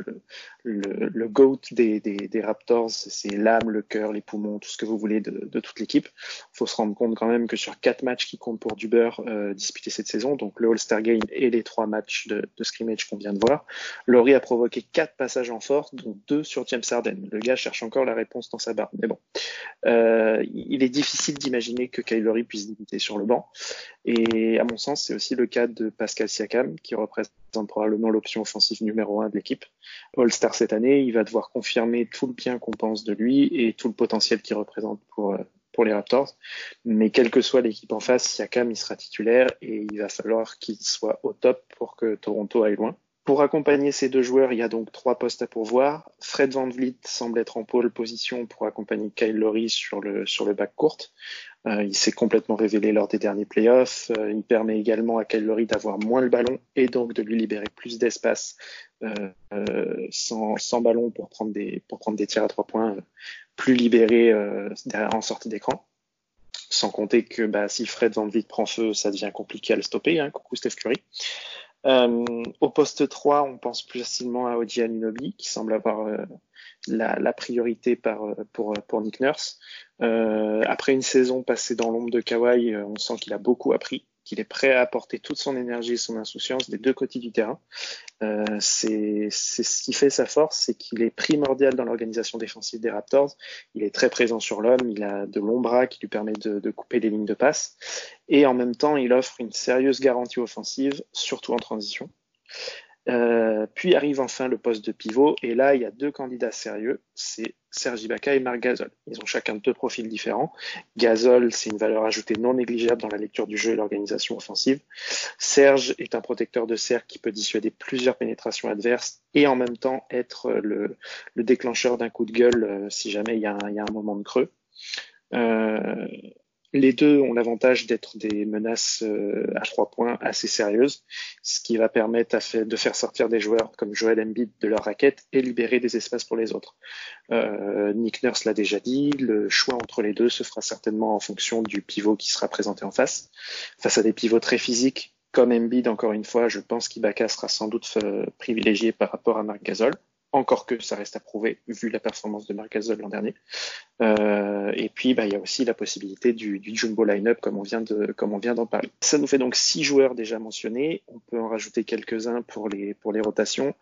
[SPEAKER 7] le, GOAT des, Raptors, c'est l'âme, le cœur, les poumons, tout ce que vous voulez de, toute l'équipe. Il faut se rendre compte quand même que sur quatre matchs qui comptent pour du beurre euh, disputés cette saison, donc le All-Star Game et les trois matchs de, de scrimmage qu'on vient de voir, Laurie a provoqué quatre passages en force, dont deux sur James Harden. Le gars cherche encore la réponse dans sa barre, mais bon. Euh, il est difficile d'imaginer que Kylori puisse débuter sur le banc. Et à mon sens, c'est aussi le cas de Pascal Siakam, qui représente probablement l'option offensive numéro un de l'équipe. All-Star cette année, il va devoir confirmer tout le bien qu'on pense de lui et tout le potentiel qu'il représente pour, euh, pour les Raptors. Mais quelle que soit l'équipe en face, Siakam, il sera titulaire et il va falloir qu'il soit au top pour que Toronto aille loin. Pour accompagner ces deux joueurs, il y a donc trois postes à pourvoir. Fred Van Vliet semble être en pôle position pour accompagner Kyle Lowry sur le, sur le bac court. Euh, il s'est complètement révélé lors des derniers playoffs. Euh, il permet également à Kyle Lowry d'avoir moins le ballon et donc de lui libérer plus d'espace euh, sans, ballon pour prendre des pour prendre des tirs à trois points plus libérés en sortie d'écran. Sans compter que bah, si Fred Van Vliet prend feu, ça devient compliqué à le stopper. Hein. Coucou Steph Curry. Au poste 3, on pense plus facilement à Oji Aninobi, qui semble avoir la, priorité pour Nick Nurse. Euh, après une saison passée dans l'ombre de Kawhi, on sent qu'il a beaucoup appris qu'il est prêt à apporter toute son énergie et son insouciance des deux côtés du terrain. Euh, c'est ce qui fait sa force, c'est qu'il est primordial dans l'organisation défensive des Raptors. Il est très présent sur l'homme, il a de longs bras qui lui permettent de, de, couper des lignes de passe, et en même temps, il offre une sérieuse garantie offensive, surtout en transition. Euh, puis arrive enfin le poste de pivot, et là, il y a deux candidats sérieux, c'est Sergi Ibaka et Marc Gasol. Ils ont chacun deux profils différents. Gasol, c'est une valeur ajoutée non négligeable dans la lecture du jeu et l'organisation offensive. Serge est un protecteur de cercle qui peut dissuader plusieurs pénétrations adverses et en même temps être le, le déclencheur d'un coup de gueule euh, si jamais il y, a un, y, a un, moment de creux. Euh, les deux ont l'avantage d'être des menaces euh, à trois points assez sérieuses, ce qui va permettre de faire sortir des joueurs comme Joel Embiid de leur raquette et libérer des espaces pour les autres. Euh, Nick Nurse l'a déjà dit, le choix entre les deux se fera certainement en fonction du pivot qui sera présenté en face. Face à des pivots très physiques, comme Embiid, encore une fois, je pense qu'Ibaka sera sans doute euh, privilégié par rapport à Marc Gasol encore que ça reste à prouver vu la performance de Marc Gasol l'an dernier. Euh, et puis, bah, il y a aussi la possibilité du, jumbo line-up comme on vient d'en parler. Ça nous fait donc six joueurs déjà mentionnés. On peut en rajouter quelques-uns pour les, rotations.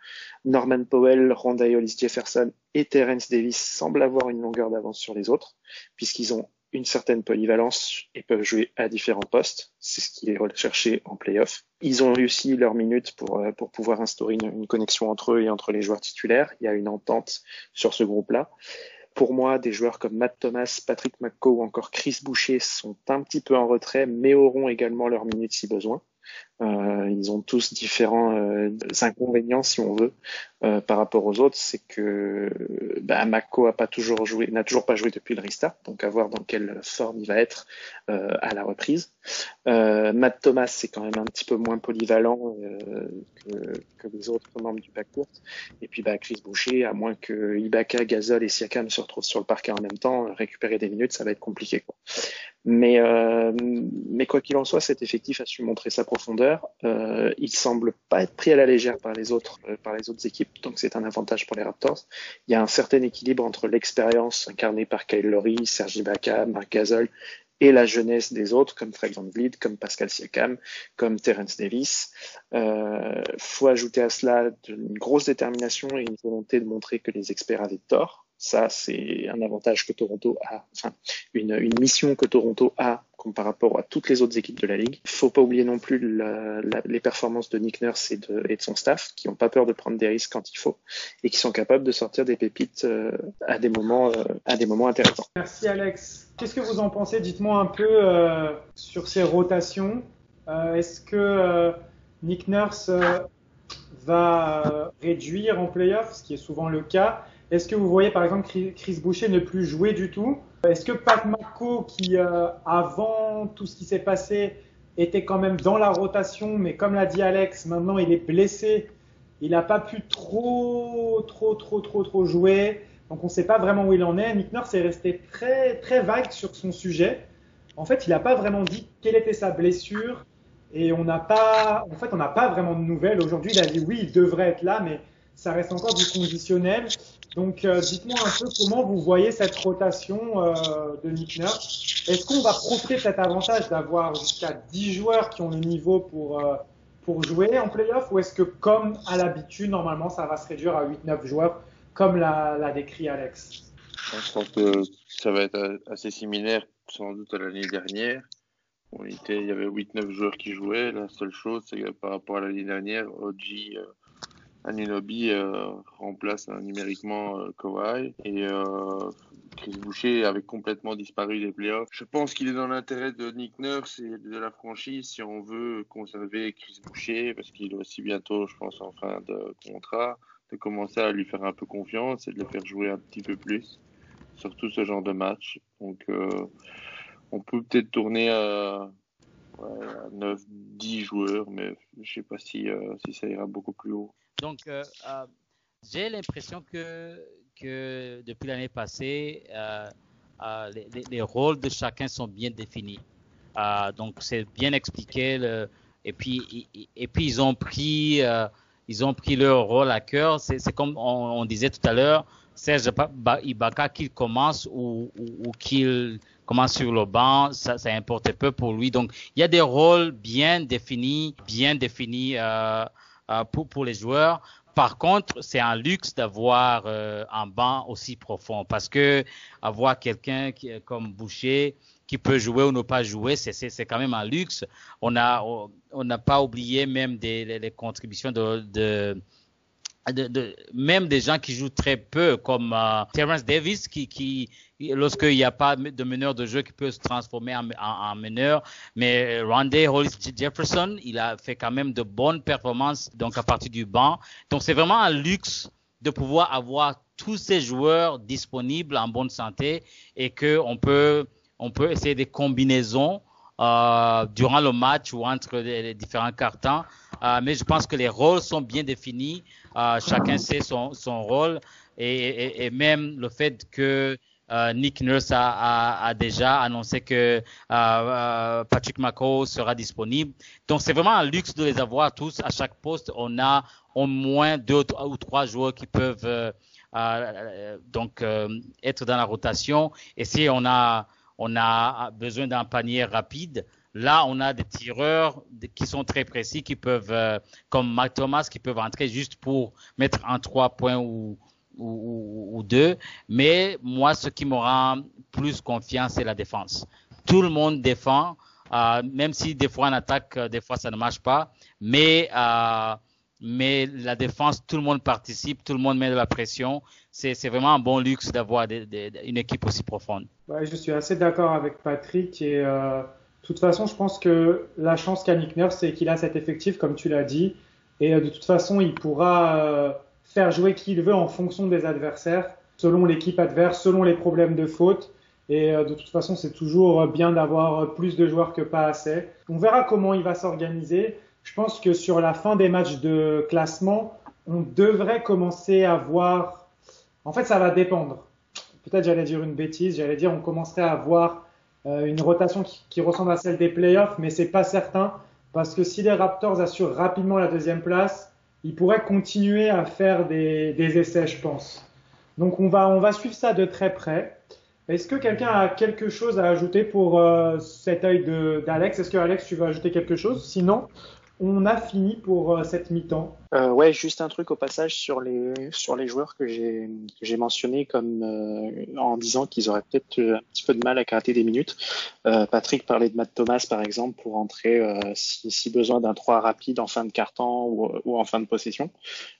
[SPEAKER 7] Norman Powell, Ronda Hollis Jefferson et Terence Davis semblent avoir une longueur d'avance sur les autres puisqu'ils ont une certaine polyvalence et peuvent jouer à différents postes. C'est ce qui est recherché en playoff. Ils ont réussi leur minute pour, euh, pouvoir instaurer une, connexion entre eux et entre les joueurs titulaires. Il y a une entente sur ce groupe-là. Pour moi, des joueurs comme Matt Thomas, Patrick McCaw ou encore Chris Boucher sont un petit peu en retrait, mais auront également leur minute si besoin. Euh, ils ont tous différents euh, inconvénients, si on veut, euh, par rapport aux autres. C'est que bah, Mako n'a toujours pas joué depuis le restart, donc à voir dans quelle forme il va être à la reprise. Euh, Matt Thomas, c'est quand même un petit peu moins polyvalent que, que, les autres membres du backcourt. Et puis bah, Chris Boucher, à moins que Ibaka, Gasol et Siakam se retrouvent sur le parquet en même temps, récupérer des minutes, ça va être compliqué. Quoi. Mais, euh, mais quoi qu'il en soit, cet effectif a su montrer sa profondeur. Euh, il semble pas être pris à la légère par les autres, euh, par les autres équipes, donc c'est un avantage pour les Raptors. Il y a un certain équilibre entre l'expérience incarnée par Kyle Lowry, Sergi Ibaka, Marc Gasol et la jeunesse des autres, comme Fred Van Vliet, comme Pascal Siakam, comme Terence Davis. Euh, faut ajouter à cela une grosse détermination et une volonté de montrer que les experts avaient tort. Ça, c'est un avantage que Toronto a, enfin, une, mission que Toronto a par rapport à toutes les autres équipes de la ligue. Il faut pas oublier non plus les performances de Nick Nurse et de, son staff, qui n'ont pas peur de prendre des risques quand il faut et qui sont capables de sortir des pépites euh, à des moments, euh, à des moments intéressants.
[SPEAKER 4] Merci Alex. Qu'est-ce que vous en pensez? Dites-moi un peu euh, sur ces rotations. Est-ce que Nick Nurse va réduire en playoff, ce qui est souvent le cas? Est-ce que vous voyez par exemple Chris Boucher ne plus jouer du tout? Est-ce que Pat Mako, qui euh, avant tout ce qui s'est passé était quand même dans la rotation, mais comme l'a dit Alex, maintenant il est blessé, il n'a pas pu trop, trop, trop, trop, trop jouer, donc on ne sait pas vraiment où il en est. Nick Nurse est resté très, très vague sur son sujet. En fait, il n'a pas vraiment dit quelle était sa blessure, et on n'a pas, en fait, on n'a pas vraiment de nouvelles. Aujourd'hui, il a dit oui, il devrait être là, mais ça reste encore du conditionnel. Donc, euh, dites-moi un peu comment vous voyez cette rotation euh, de Nick Nurse. Est-ce qu'on va profiter de cet avantage d'avoir jusqu'à 10 joueurs qui ont le niveau pour, euh, pour jouer en playoff ou est-ce que, comme à l'habitude, normalement, ça va se réduire à 8-9 joueurs, comme l'a décrit Alex?
[SPEAKER 5] Je pense que ça va être assez similaire, sans doute, à l'année dernière. On était, il y avait 8-9 joueurs qui jouaient. La seule chose, c'est que par rapport à l'année dernière, OG Anunobi euh, remplace euh, numériquement euh, Kawhi et euh, Chris Boucher avait complètement disparu des playoffs. Je pense qu'il est dans l'intérêt de Nick Nurse et de la franchise si on veut conserver Chris Boucher parce qu'il est aussi bientôt, je pense, en fin de contrat, de commencer à lui faire un peu confiance et de le faire jouer un petit peu plus, surtout ce genre de match. Donc on peut peut-être tourner à, ouais, à 9, 10 joueurs, mais je sais pas si, euh, si ça ira beaucoup plus haut.
[SPEAKER 6] Donc, euh, euh, j'ai l'impression que, depuis l'année passée, euh, les, les- les rôles de chacun sont bien définis. Donc, c'est bien expliqué. et, puis, et, puis, ils ont pris, ils ont pris leur rôle à cœur. C'est comme on, disait tout à l'heure, Serge Ba- Ba- Ibaka, qu'il commence ou, ou, qu'il commence sur le banc, ça, ça importe peu pour lui. Donc, il y a des rôles bien définis, bien définis pour, pour les joueurs. Par contre, c'est un luxe d'avoir euh, un banc aussi profond parce que avoir quelqu'un comme Boucher qui peut jouer ou ne pas jouer, c'est quand même un luxe. On a on n'a pas oublié même des les, les contributions de, de de, de- même des gens qui jouent très peu, comme euh, Terrence Davis, qui, qui lorsqu'il n'y a pas de meneur de jeu, qui peut se transformer en, en, en meneur. Mais Rondé Hollis Jefferson, il a fait quand même de bonnes performances donc à partir du banc. Donc c'est vraiment un luxe de pouvoir avoir tous ces joueurs disponibles en bonne santé et que on peut on peut essayer des combinaisons euh, durant le match ou entre les différents cartons. Euh, mais je pense que les rôles sont bien définis. Euh, chacun sait son, son rôle et, et, et même le fait que euh, Nick Nurse a, a, a déjà annoncé que euh, euh, Patrick McCaw sera disponible. Donc c'est vraiment un luxe de les avoir tous. À chaque poste, on a au moins deux ou trois joueurs qui peuvent euh, euh, donc être dans la rotation. Et si on a on a besoin d'un panier rapide, Là, on a des tireurs qui sont très précis, qui peuvent, euh, comme Matt Thomas, qui peuvent entrer juste pour mettre un trois points ou, deux. Mais moi, ce qui me rend plus confiance, c'est la défense. Tout le monde défend, euh, même si des fois en attaque, euh, des fois ça ne marche pas. Mais mais la défense, tout le monde participe, tout le monde met de la pression. C'est vraiment un bon luxe d'avoir une équipe aussi profonde.
[SPEAKER 4] Je suis assez d'accord avec Patrick et toute façon, je pense que la chance qu'a Nick Nurse, c'est qu'il a cet effectif, comme tu l'as dit, et euh, de toute façon, il pourra euh, faire jouer qui il veut en fonction des adversaires, selon l'équipe adverse, selon les problèmes de faute. Et euh, de toute façon, c'est toujours bien d'avoir plus de joueurs que pas assez. On verra comment il va s'organiser. Je pense que sur la fin des matchs de classement, on devrait commencer à voir. En fait, ça va dépendre. Peut-être j'allais dire une bêtise. J'allais dire on commencerait à voir euh, une rotation qui, ressemble à celle des playoffs, mais c'est pas certain parce que si les Raptors assurent rapidement la deuxième place, ils pourraient continuer à faire des, essais, je pense. Donc on va on va suivre ça de très près. Est-ce que quelqu'un a quelque chose à ajouter pour euh, cet œil d'Alex? Est-ce que Alex, tu veux ajouter quelque chose? Sinon, on a fini pour euh, cette mi-temps.
[SPEAKER 7] Euh, ouais, juste un truc au passage sur les sur les joueurs que j'ai que j'ai mentionné comme euh, en disant qu'ils auraient peut-être un petit peu de mal à gratter des minutes. Euh, Patrick parlait de Matt Thomas par exemple pour entrer euh, si, si besoin d'un 3 rapide en fin de carton ou, en fin de possession.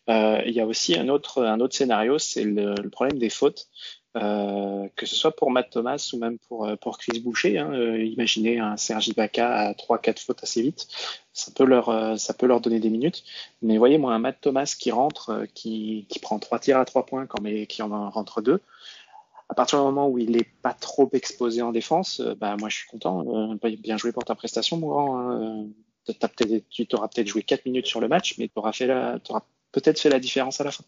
[SPEAKER 7] Euh, il y a aussi un autre un autre scénario, c'est le problème des fautes. Euh, que ce soit pour Matt Thomas ou même pour euh, pour Chris Boucher, hein, euh, imaginez un Serge Ibaka à 3-4 fautes assez vite, ça peut leur ça peut leur donner des minutes. Mais voyez moi un Matt Thomas qui rentre, qui qui prend trois tirs à trois points quand mais qui en rentre deux. À partir du moment où il est pas trop exposé en défense, bah moi je suis content. Bien joué pour ta prestation, mon grand. Hein. Tu t'auras peut-être joué 4 minutes sur le match, mais tu auras t'auras peut-être fait la différence à la fin.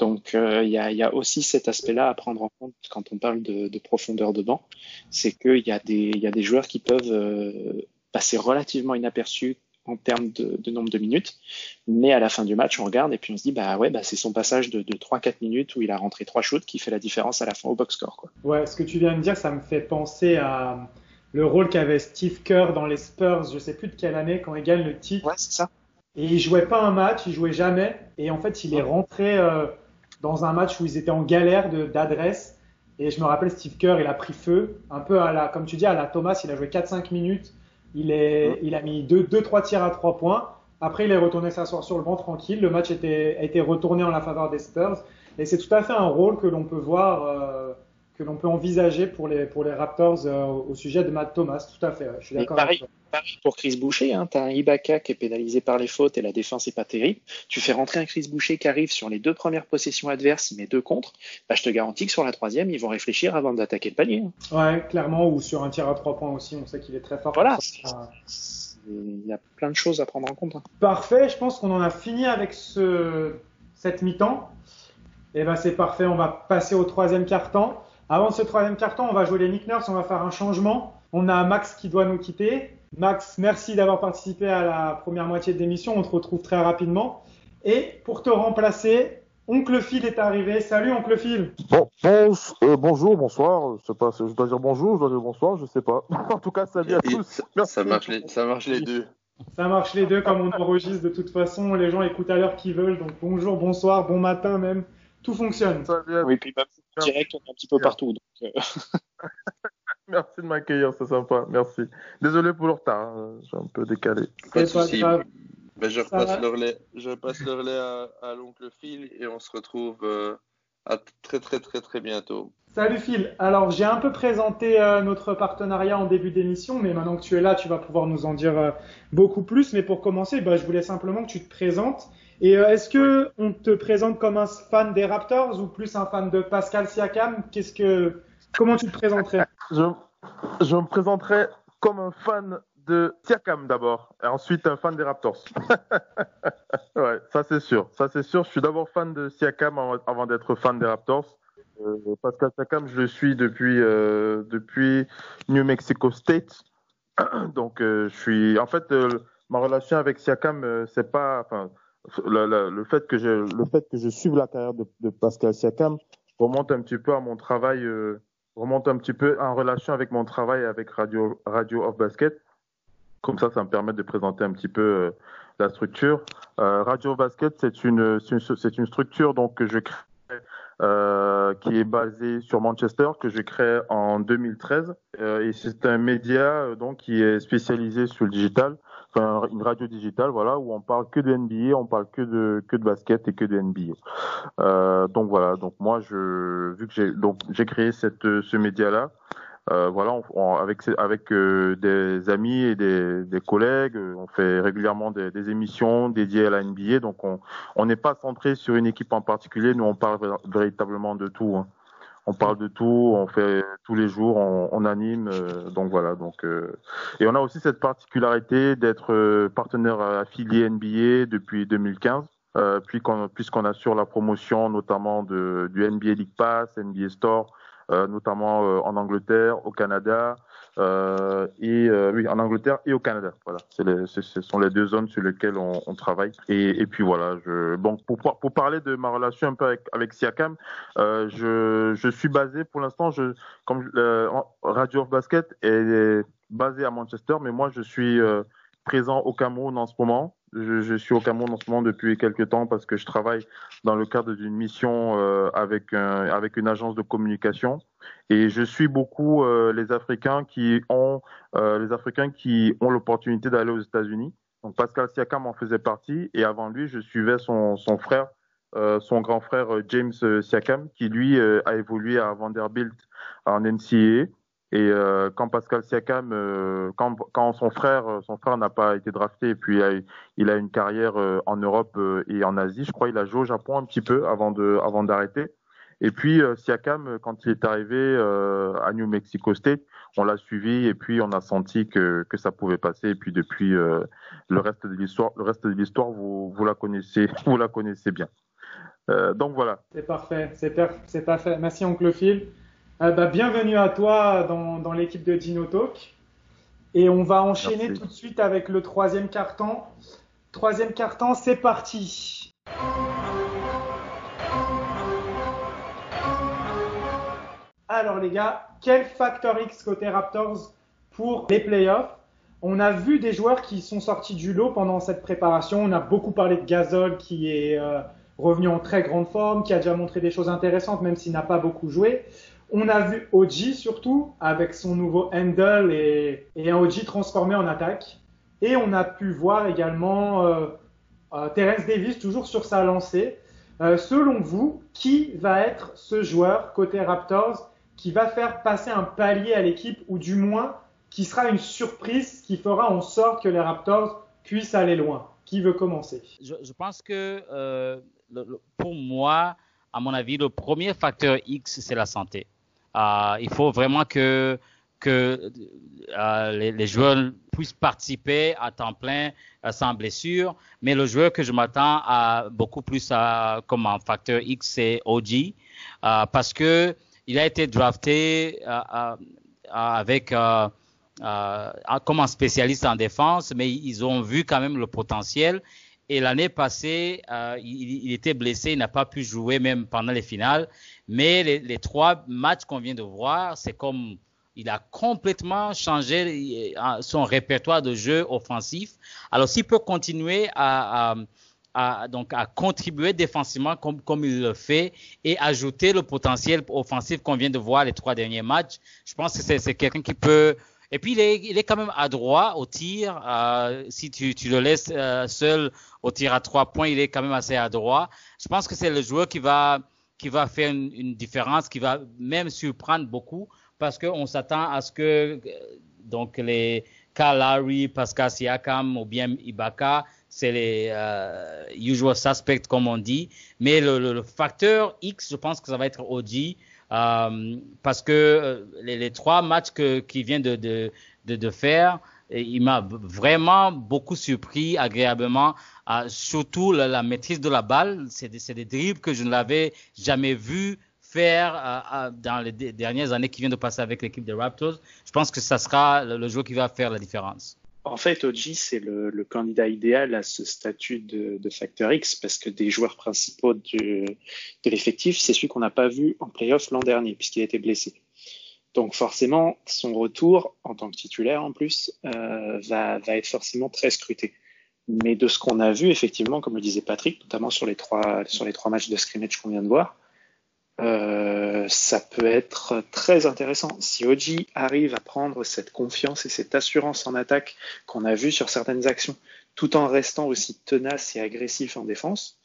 [SPEAKER 7] Donc euh, il y, a, il y, a, aussi cet aspect-là à prendre en compte quand on parle de, de profondeur de banc, c'est qu'il y, a des, y a des joueurs qui peuvent euh, passer relativement inaperçus en termes de, de, nombre de minutes, mais à la fin du match on regarde et puis on se dit bah ouais bah c'est son passage de, de 3-4 minutes où il a rentré trois shoots qui fait la différence à la fin au box score quoi.
[SPEAKER 4] Ouais, ce que tu viens de dire ça me fait penser à le rôle qu'avait Steve Kerr dans les Spurs, je sais plus de quelle année quand il gagne le titre.
[SPEAKER 7] Ouais c'est ça.
[SPEAKER 4] Et il jouait pas un match, il jouait jamais et en fait il est rentré euh, dans un match où ils étaient en galère d'adresse. Et je me rappelle, Steve Kerr, il a pris feu, un peu à la, comme tu dis, à la Thomas, il a joué 4-5 minutes. Il, est, il a mis 2-3 deux, deux, trois tirs à 3 points. Après, il est retourné s'asseoir sur le banc tranquille. Le match était, a été retourné en la faveur des Spurs. Et c'est tout à fait un rôle que l'on peut voir, euh, que l'on peut envisager pour les, pour les Raptors euh, au sujet de Matt Thomas. Tout à fait, ouais, je suis d'accord avec toi.
[SPEAKER 7] pareil pour Chris Boucher, hein, tu as un Ibaka qui est pénalisé par les fautes et la défense est pas terrible. Tu fais rentrer un Chris Boucher qui arrive sur les deux premières possessions adverses, il met deux contre. Bah, je te garantis que sur la troisième, ils vont réfléchir avant d'attaquer le palier. hein.
[SPEAKER 4] Ouais, clairement, ou sur un tir à trois points aussi, on sait qu'il est très fort.
[SPEAKER 7] Voilà. Il y a plein de choses à prendre en compte. hein.
[SPEAKER 4] Parfait, je pense qu'on en a fini avec ce, cette mi-temps. Et ben c'est parfait, on va passer au troisième quart-temps. Avant ce troisième quart-temps, on va jouer les Nick Nurse, on va faire un changement. On a Max qui doit nous quitter. Max, merci d'avoir participé à la première moitié de l'émission, on te retrouve très rapidement. Et pour te remplacer, Oncle Phil est arrivé. Salut Oncle Phil.
[SPEAKER 8] Bon, bon, euh, bonjour, bonsoir. Je sais pas, je dois dire bonjour, je dois dire bonsoir, je sais pas. en tout cas, salut à
[SPEAKER 5] Et
[SPEAKER 8] tous.
[SPEAKER 5] ça,
[SPEAKER 8] Merci.
[SPEAKER 5] ça marche les, ça marche les deux.
[SPEAKER 4] Ça marche les deux comme on enregistre de toute façon. Les gens écoutent à l'heure qu'ils veulent. Donc bonjour, bonsoir, bon matin même. Tout fonctionne.
[SPEAKER 8] Salut à
[SPEAKER 7] Oui, puis même direct, on est un petit peu partout. Donc, euh,
[SPEAKER 8] Merci de m'accueillir, c'est sympa. Merci. Désolé pour le retard, hein, j'ai un peu décalé.
[SPEAKER 5] Pas de souci.
[SPEAKER 4] grave.
[SPEAKER 5] Ben, je repasse le relais, je passe le relais à, à l'oncle Phil et on se retrouve euh, à très très très très bientôt.
[SPEAKER 4] Salut Phil. Alors j'ai un peu présenté euh, notre partenariat en début d'émission, mais maintenant que tu es là, tu vas pouvoir nous en dire euh, beaucoup plus. Mais pour commencer, bah, je voulais simplement que tu te présentes. Et euh, est-ce que on te présente comme un fan des Raptors ou plus un fan de Pascal Siakam? Qu'est-ce que, comment tu te présenterais?
[SPEAKER 8] Je, je me présenterai comme un fan de Siakam d'abord, et ensuite un fan des Raptors. ouais, ça c'est sûr. Ça c'est sûr. Je suis d'abord fan de Siakam avant, avant d'être fan des Raptors. Euh, Pascal Siakam, je le suis depuis euh, depuis New Mexico State. Donc euh, je suis, en fait, euh, ma relation avec Siakam, euh, c'est pas, enfin, le, le- le fait que je le fait que je suive la carrière de, de Pascal Siakam remonte un petit peu à mon travail. euh, remonte un petit peu en relation avec mon travail avec Radio, Radio Off Basket. Comme ça, ça me permet de présenter un petit peu euh, la structure. Euh, Radio Basket, c'est une, c'est une, c'est une structure donc, que je crée, euh, qui est basée sur Manchester, que je crée en 2013. Euh, et c'est un média euh, donc, qui est spécialisé sur le digital, une radio digitale, voilà, où on parle que de NBA, on parle que de, que de basket et que de NBA. Euh, donc voilà, donc moi je vu que j'ai donc j'ai créé cette ce média là, euh, voilà, on, on- avec avec euh, des amis et des, des collègues, on fait régulièrement des, des émissions dédiées à la NBA, donc on on n'est pas centré sur une équipe en particulier, nous on parle véritablement de tout. hein. On parle de tout, on fait tous les jours, on, on anime, euh, donc voilà. Donc euh, et on a aussi cette particularité d'être euh, partenaire affilié NBA depuis 2015. Euh, puis qu'on- puisqu'on assure la promotion notamment de, du NBA League Pass, NBA Store, euh, notamment euh, en Angleterre, au Canada euh, et euh, oui en Angleterre et au Canada. Voilà, les, ce sont les deux zones sur lesquelles on, on travaille. Et, et puis voilà, je, bon pour, pour parler de ma relation un peu avec, avec Siakam, euh, je, je suis basé pour l'instant, je comme euh, Radio of Basket est basé à Manchester, mais moi je suis euh, présent au Cameroun en ce moment. Je, je suis au Cameroun en ce moment depuis quelques temps parce que je travaille dans le cadre d'une mission euh, avec un, avec une agence de communication. Et je suis beaucoup euh, les Africains qui ont euh, les Africains qui ont l'opportunité d'aller aux États-Unis. Donc Pascal Siakam en faisait partie. Et avant lui je suivais son son frère euh, son grand frère euh, James euh, Siakam qui lui a évolué à Vanderbilt en NCAA et euh, quand Pascal Siakam, euh, quand, quand son frère, euh, son frère n'a pas été drafté et puis il a, une carrière en Europe et en Asie, je crois, il a joué au Japon un petit peu avant de, avant d'arrêter. Et puis Siakam, quand il est arrivé à New Mexico State, on l'a suivi et puis on a senti que, que ça pouvait passer. Et puis depuis euh, le reste de l'histoire, le reste de l'histoire, vous, vous la connaissez, vous la connaissez bien. Euh, donc voilà.
[SPEAKER 4] C'est parfait, c'est parfait. Merci Oncle Phil. Euh, bah, bienvenue à toi dans, dans l'équipe de Dino Talk. Et on va enchaîner
[SPEAKER 8] Merci.
[SPEAKER 4] tout de suite avec le troisième carton. Troisième carton, c'est parti. Alors les gars, quel facteur X côté Raptors pour les playoffs? On a vu des joueurs qui sont sortis du lot pendant cette préparation. On a beaucoup parlé de Gasol qui est euh, revenu en très grande forme, qui a déjà montré des choses intéressantes même s'il n'a pas beaucoup joué. On a vu OG surtout avec son nouveau handle et, un OG transformé en attaque. Et on a pu voir également euh, euh, Terence Davis toujours sur sa lancée. Euh, selon vous, qui va être ce joueur côté Raptors qui va faire passer un palier à l'équipe ou du moins qui sera une surprise qui fera en sorte que les Raptors puissent aller loin? Qui veut commencer?
[SPEAKER 6] Je, pense que euh, pour moi, à mon avis, le premier facteur X, c'est la santé. Euh, il faut vraiment que euh, les, joueurs puissent participer à temps plein euh, sans blessure. Mais le joueur que je m'attends à beaucoup plus à, comme un facteur X, c'est OG, euh, parce que il a été drafté avec comme un spécialiste en défense, mais ils ont vu quand même le potentiel. Et l'année passée, il, était blessé, il n'a pas pu jouer même pendant les finales. Mais les, trois matchs qu'on vient de voir, c'est comme il a complètement changé son répertoire de jeu offensif. Alors, s'il peut continuer à, donc à contribuer défensivement comme, comme il le fait et ajouter le potentiel offensif qu'on vient de voir les trois derniers matchs, je pense que c'est quelqu'un qui peut. Et puis, il est, il est quand même adroit au tir. Euh, si tu, tu le laisses euh, seul au tir à trois points, il est quand même assez adroit. Je pense que c'est le joueur qui va, qui va faire une, une différence, qui va même surprendre beaucoup parce qu'on s'attend à ce que donc les Kalari, Pascal Siakam ou bien Ibaka, c'est les euh, usual suspects comme on dit. Mais le, le, le, facteur X, je pense que ça va être OG euh, parce que euh, les, trois matchs que qu'il vient de, de, de, de faire, il m'a vraiment beaucoup surpris agréablement, euh, surtout la, maîtrise de la balle. C'est des, dribbles que je ne l'avais jamais vu faire euh, dans les dernières années qui viennent de passer avec l'équipe des Raptors. Je pense que ça sera le, le joueur qui va faire la différence.
[SPEAKER 7] En fait, OG, c'est le, candidat idéal à ce statut de, facteur X parce que des joueurs principaux de l'effectif, c'est celui qu'on n'a pas vu en playoff l'an dernier puisqu'il a été blessé. Donc forcément, son retour en tant que titulaire en plus euh, va, être forcément très scruté. Mais de ce qu'on a vu, effectivement, comme le disait Patrick, notamment sur les trois, sur les trois matchs de scrimmage qu'on vient de voir, euh, ça peut être très intéressant. Si Oji arrive à prendre cette confiance et cette assurance en attaque qu'on a vu sur certaines actions, tout en restant aussi tenace et agressif en défense,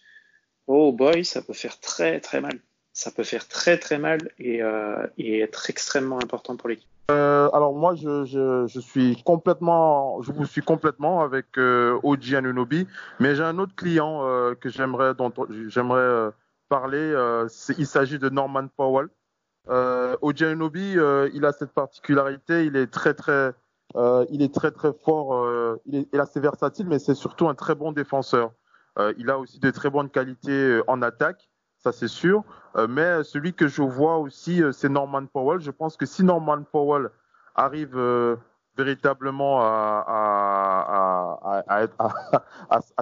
[SPEAKER 7] oh boy, ça peut faire très très mal. Ça peut faire très très mal et, euh, et être extrêmement important pour l'équipe.
[SPEAKER 8] Euh, alors moi, je, je, je, suis complètement, je vous suis complètement avec euh, Oji Anunobi, mais j'ai un autre client euh, que j'aimerais, dont j'aimerais euh, parler. Euh, il s'agit de Norman Powell. Euh, Ojaninobi, euh, il a cette particularité, il est très très, il est très très fort, il il est assez versatile, mais c'est surtout un très bon défenseur. Il a aussi de très bonnes qualités en attaque, ça c'est sûr. mais celui que je vois aussi, c'est Norman Powell. Je pense que si Norman Powell arrive véritablement à,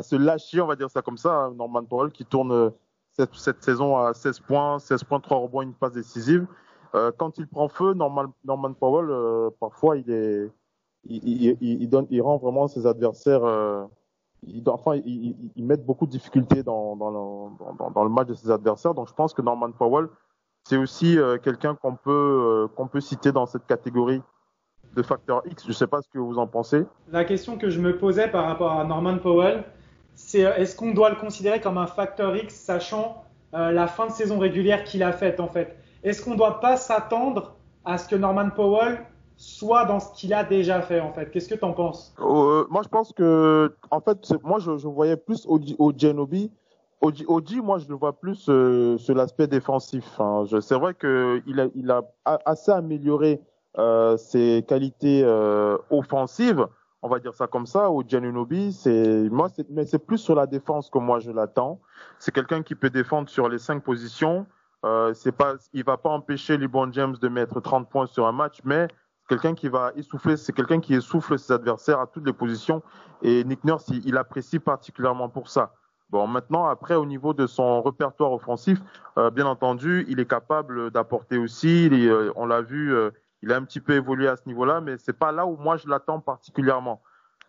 [SPEAKER 8] se lâcher, on va dire ça comme ça, hein, Norman Powell qui tourne cette, cette, saison à 16 points, 16 points, 3 rebonds, une passe décisive. Euh, quand il prend feu, Norman, Powell, euh, parfois, il rend vraiment ses adversaires, euh, il, enfin, il, il, met beaucoup de difficultés dans, le, match de ses adversaires. Donc, je pense que Norman Powell, c'est aussi euh, quelqu'un qu'on peut, euh, qu'on peut citer dans cette catégorie de facteur X. Je ne sais pas ce que vous en pensez.
[SPEAKER 4] La question que je me posais par rapport à Norman Powell, c'est euh, est-ce qu'on doit le considérer comme un facteur X, sachant la fin de saison régulière qu'il a faite en fait? Est-ce qu'on ne doit pas s'attendre à ce que Norman Powell soit dans ce qu'il a déjà fait en fait Qu'est-ce que tu en penses?
[SPEAKER 8] Euh, Moi je pense que en fait moi je, je voyais plus au Genobi. Oji, moi je le vois plus euh, sur l'aspect défensif. Hein. C'est vrai qu'il a, il a assez amélioré euh, ses qualités euh, offensives on va dire ça comme ça, ou Giannunobi, c'est moi, mais c'est plus sur la défense que moi je l'attends. C'est quelqu'un qui peut défendre sur les cinq positions. Euh, c'est pas, il va pas empêcher LeBron James de mettre 30 points sur un match, mais quelqu'un qui va essouffler, c'est quelqu'un qui essouffle ses adversaires à toutes les positions. Et Nick Nurse, il, il apprécie particulièrement pour ça. Bon, maintenant, après, au niveau de son répertoire offensif, euh, bien entendu, il est capable d'apporter aussi. Euh, on l'a vu, euh, il a un petit peu évolué à ce niveau-là, mais c'est pas là où moi je l'attends particulièrement.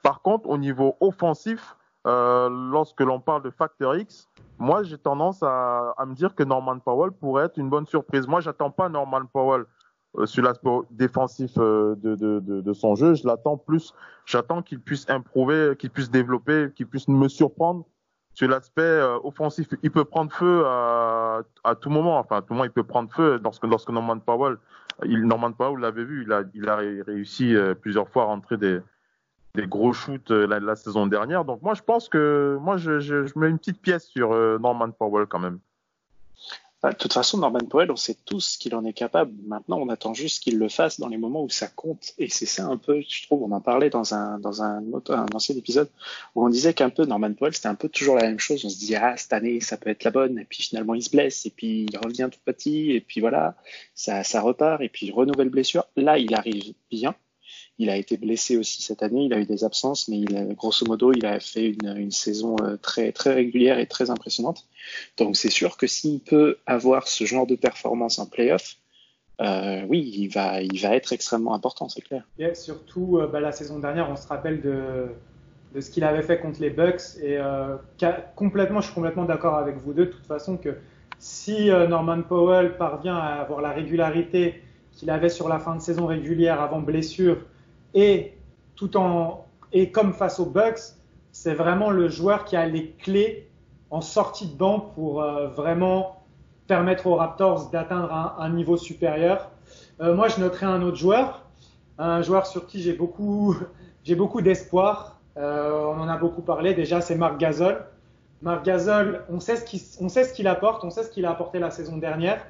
[SPEAKER 8] Par contre, au niveau offensif, euh, lorsque l'on parle de Factor X, moi j'ai tendance à, à, me dire que Norman Powell pourrait être une bonne surprise. Moi, j'attends pas Norman Powell sur l'aspect défensif euh, de, de, de, de, son jeu. Je l'attends plus. J'attends qu'il puisse improver, qu'il puisse développer, qu'il puisse me surprendre sur l'aspect euh, offensif. Il peut prendre feu à, à, tout moment. Enfin, à tout moment, il peut prendre feu lorsque, lorsque Norman Powell il, Norman Powell l'avait vu, il a, il a réussi plusieurs fois à rentrer des, des gros shoots la, la, saison dernière. Donc moi, je pense que moi, je, je, je mets une petite pièce sur Norman Powell quand même.
[SPEAKER 7] Bah, de toute façon, Norman Powell, on sait tous qu'il en est capable. Maintenant, on attend juste qu'il le fasse dans les moments où ça compte. Et c'est ça un peu, je trouve, on en parlait dans un, dans un, ancien épisode où on disait qu'un peu Norman Powell, c'était un peu toujours la même chose. On se dit, ah, cette année, ça peut être la bonne. Et puis finalement, il se blesse. Et puis il revient tout petit. Et puis voilà, ça, ça repart. Et puis renouvelle blessure. Là, il arrive bien. Il a été blessé aussi cette année, il a eu des absences, mais il a, grosso modo, il a fait une, saison euh, très, très régulière et très impressionnante. Donc c'est sûr que s'il peut avoir ce genre de performance en playoff, euh, oui, il va, être extrêmement important, c'est clair.
[SPEAKER 4] Surtout, euh, bah, la saison dernière, on se rappelle de, ce qu'il avait fait contre les Bucks. Et complètement, je suis complètement d'accord avec vous deux, de toute façon, que si Norman Powell parvient à avoir la régularité qu'il avait sur la fin de saison régulière avant blessure, et tout en et comme face aux Bucks, c'est vraiment le joueur qui a les clés en sortie de banc pour euh, vraiment permettre aux Raptors d'atteindre un, niveau supérieur. Euh, moi, je noterai un autre joueur, un joueur sur qui j'ai beaucoup, j'ai beaucoup d'espoir. Euh, on en a beaucoup parlé. Déjà, c'est Marc Gasol. Marc Gasol, on sait ce qu'il, on sait ce qu'il apporte, on sait ce qu'il a apporté la saison dernière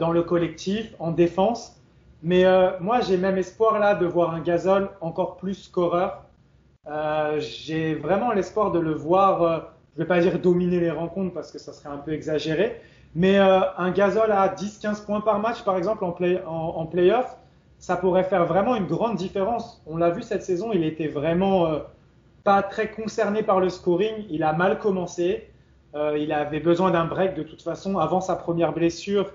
[SPEAKER 4] dans le collectif, en défense. Mais euh, moi, j'ai même espoir là de voir un Gasol encore plus scoreur. Euh, j'ai vraiment l'espoir de le voir, euh, je vais pas dire dominer les rencontres parce que ça serait un peu exagéré, mais euh, un Gasol à 10-15 points par match, par exemple, en, play, en playoff, ça pourrait faire vraiment une grande différence. On l'a vu cette saison, il était vraiment euh, pas très concerné par le scoring. Il a mal commencé. Euh, il avait besoin d'un break de toute façon avant sa première blessure.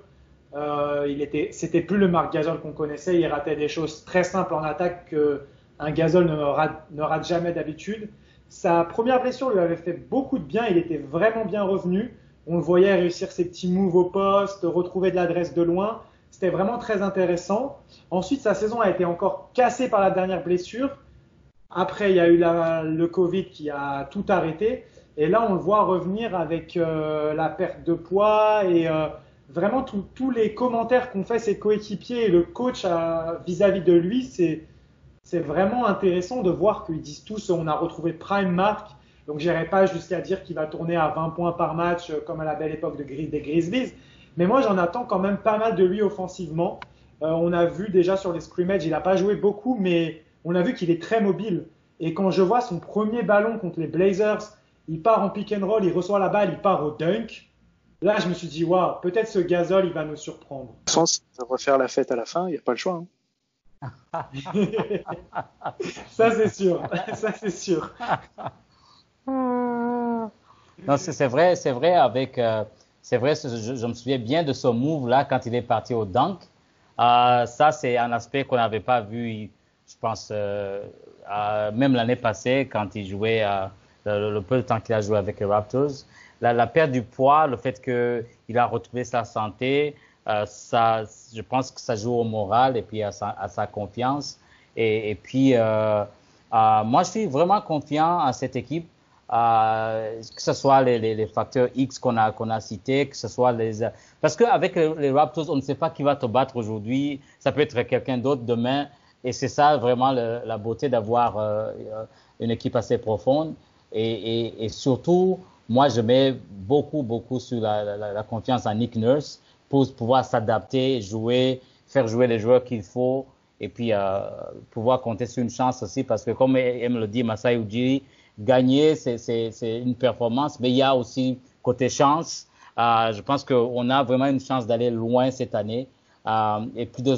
[SPEAKER 4] Euh, il était, c'était plus le Marc Gasol qu'on connaissait. Il ratait des choses très simples en attaque que un Gasol ne rate, ne rate jamais d'habitude. Sa première blessure lui avait fait beaucoup de bien. Il était vraiment bien revenu. On le voyait réussir ses petits moves au poste, retrouver de l'adresse de loin. C'était vraiment très intéressant. Ensuite, sa saison a été encore cassée par la dernière blessure. Après, il y a eu la, le Covid qui a tout arrêté. Et là, on le voit revenir avec euh, la perte de poids et euh, vraiment tous les commentaires qu'ont fait ses coéquipiers et le coach vis-à-vis -vis de lui, c'est vraiment intéressant de voir qu'ils disent tous on a retrouvé Prime Mark. Donc j'irai pas jusqu'à dire qu'il va tourner à 20 points par match euh, comme à la belle époque de des Grizzlies, mais moi j'en attends quand même pas mal de lui offensivement. Euh, on a vu déjà sur les scrimmages, il n'a pas joué beaucoup, mais on a vu qu'il est très mobile. Et quand je vois son premier ballon contre les Blazers, il part en pick and roll, il reçoit la balle, il part au dunk. Là, je me suis dit, waouh, peut-être ce gazole, il va nous surprendre.
[SPEAKER 7] Sans refaire la fête à la fin, il n'y a pas le choix. Hein.
[SPEAKER 4] ça, c'est sûr. Ça, c'est sûr.
[SPEAKER 6] Non, c'est vrai, c'est vrai avec, euh, c'est vrai, je, je, me souviens bien de ce move là quand il est parti au dunk. Euh, ça, c'est un aspect qu'on n'avait pas vu, je pense, euh, même l'année passée quand il jouait, le, le, peu de temps qu'il a joué avec les Raptors. La, la perte du poids, le fait qu'il a retrouvé sa santé, euh, ça, je pense que ça joue au moral et puis à sa, à sa confiance. Et, et puis, euh, euh, moi, je suis vraiment confiant à cette équipe, euh, que ce soit les, les, les facteurs X qu'on a, qu'on a cités, que ce soit les... Parce qu'avec les, les Raptors, on ne sait pas qui va te battre aujourd'hui. Ça peut être quelqu'un d'autre demain. Et c'est ça vraiment le, la beauté d'avoir euh, une équipe assez profonde. Et, et, et, surtout, moi, je mets beaucoup, beaucoup sur la, la, la confiance en Nick Nurse pour pouvoir s'adapter, jouer, faire jouer les joueurs qu'il faut et puis euh, pouvoir compter sur une chance aussi parce que comme aime le dit Masai Ujiri, gagner c'est une performance, mais il y a aussi côté chance. Euh, je pense qu'on a vraiment une chance d'aller loin cette année euh, et puis de,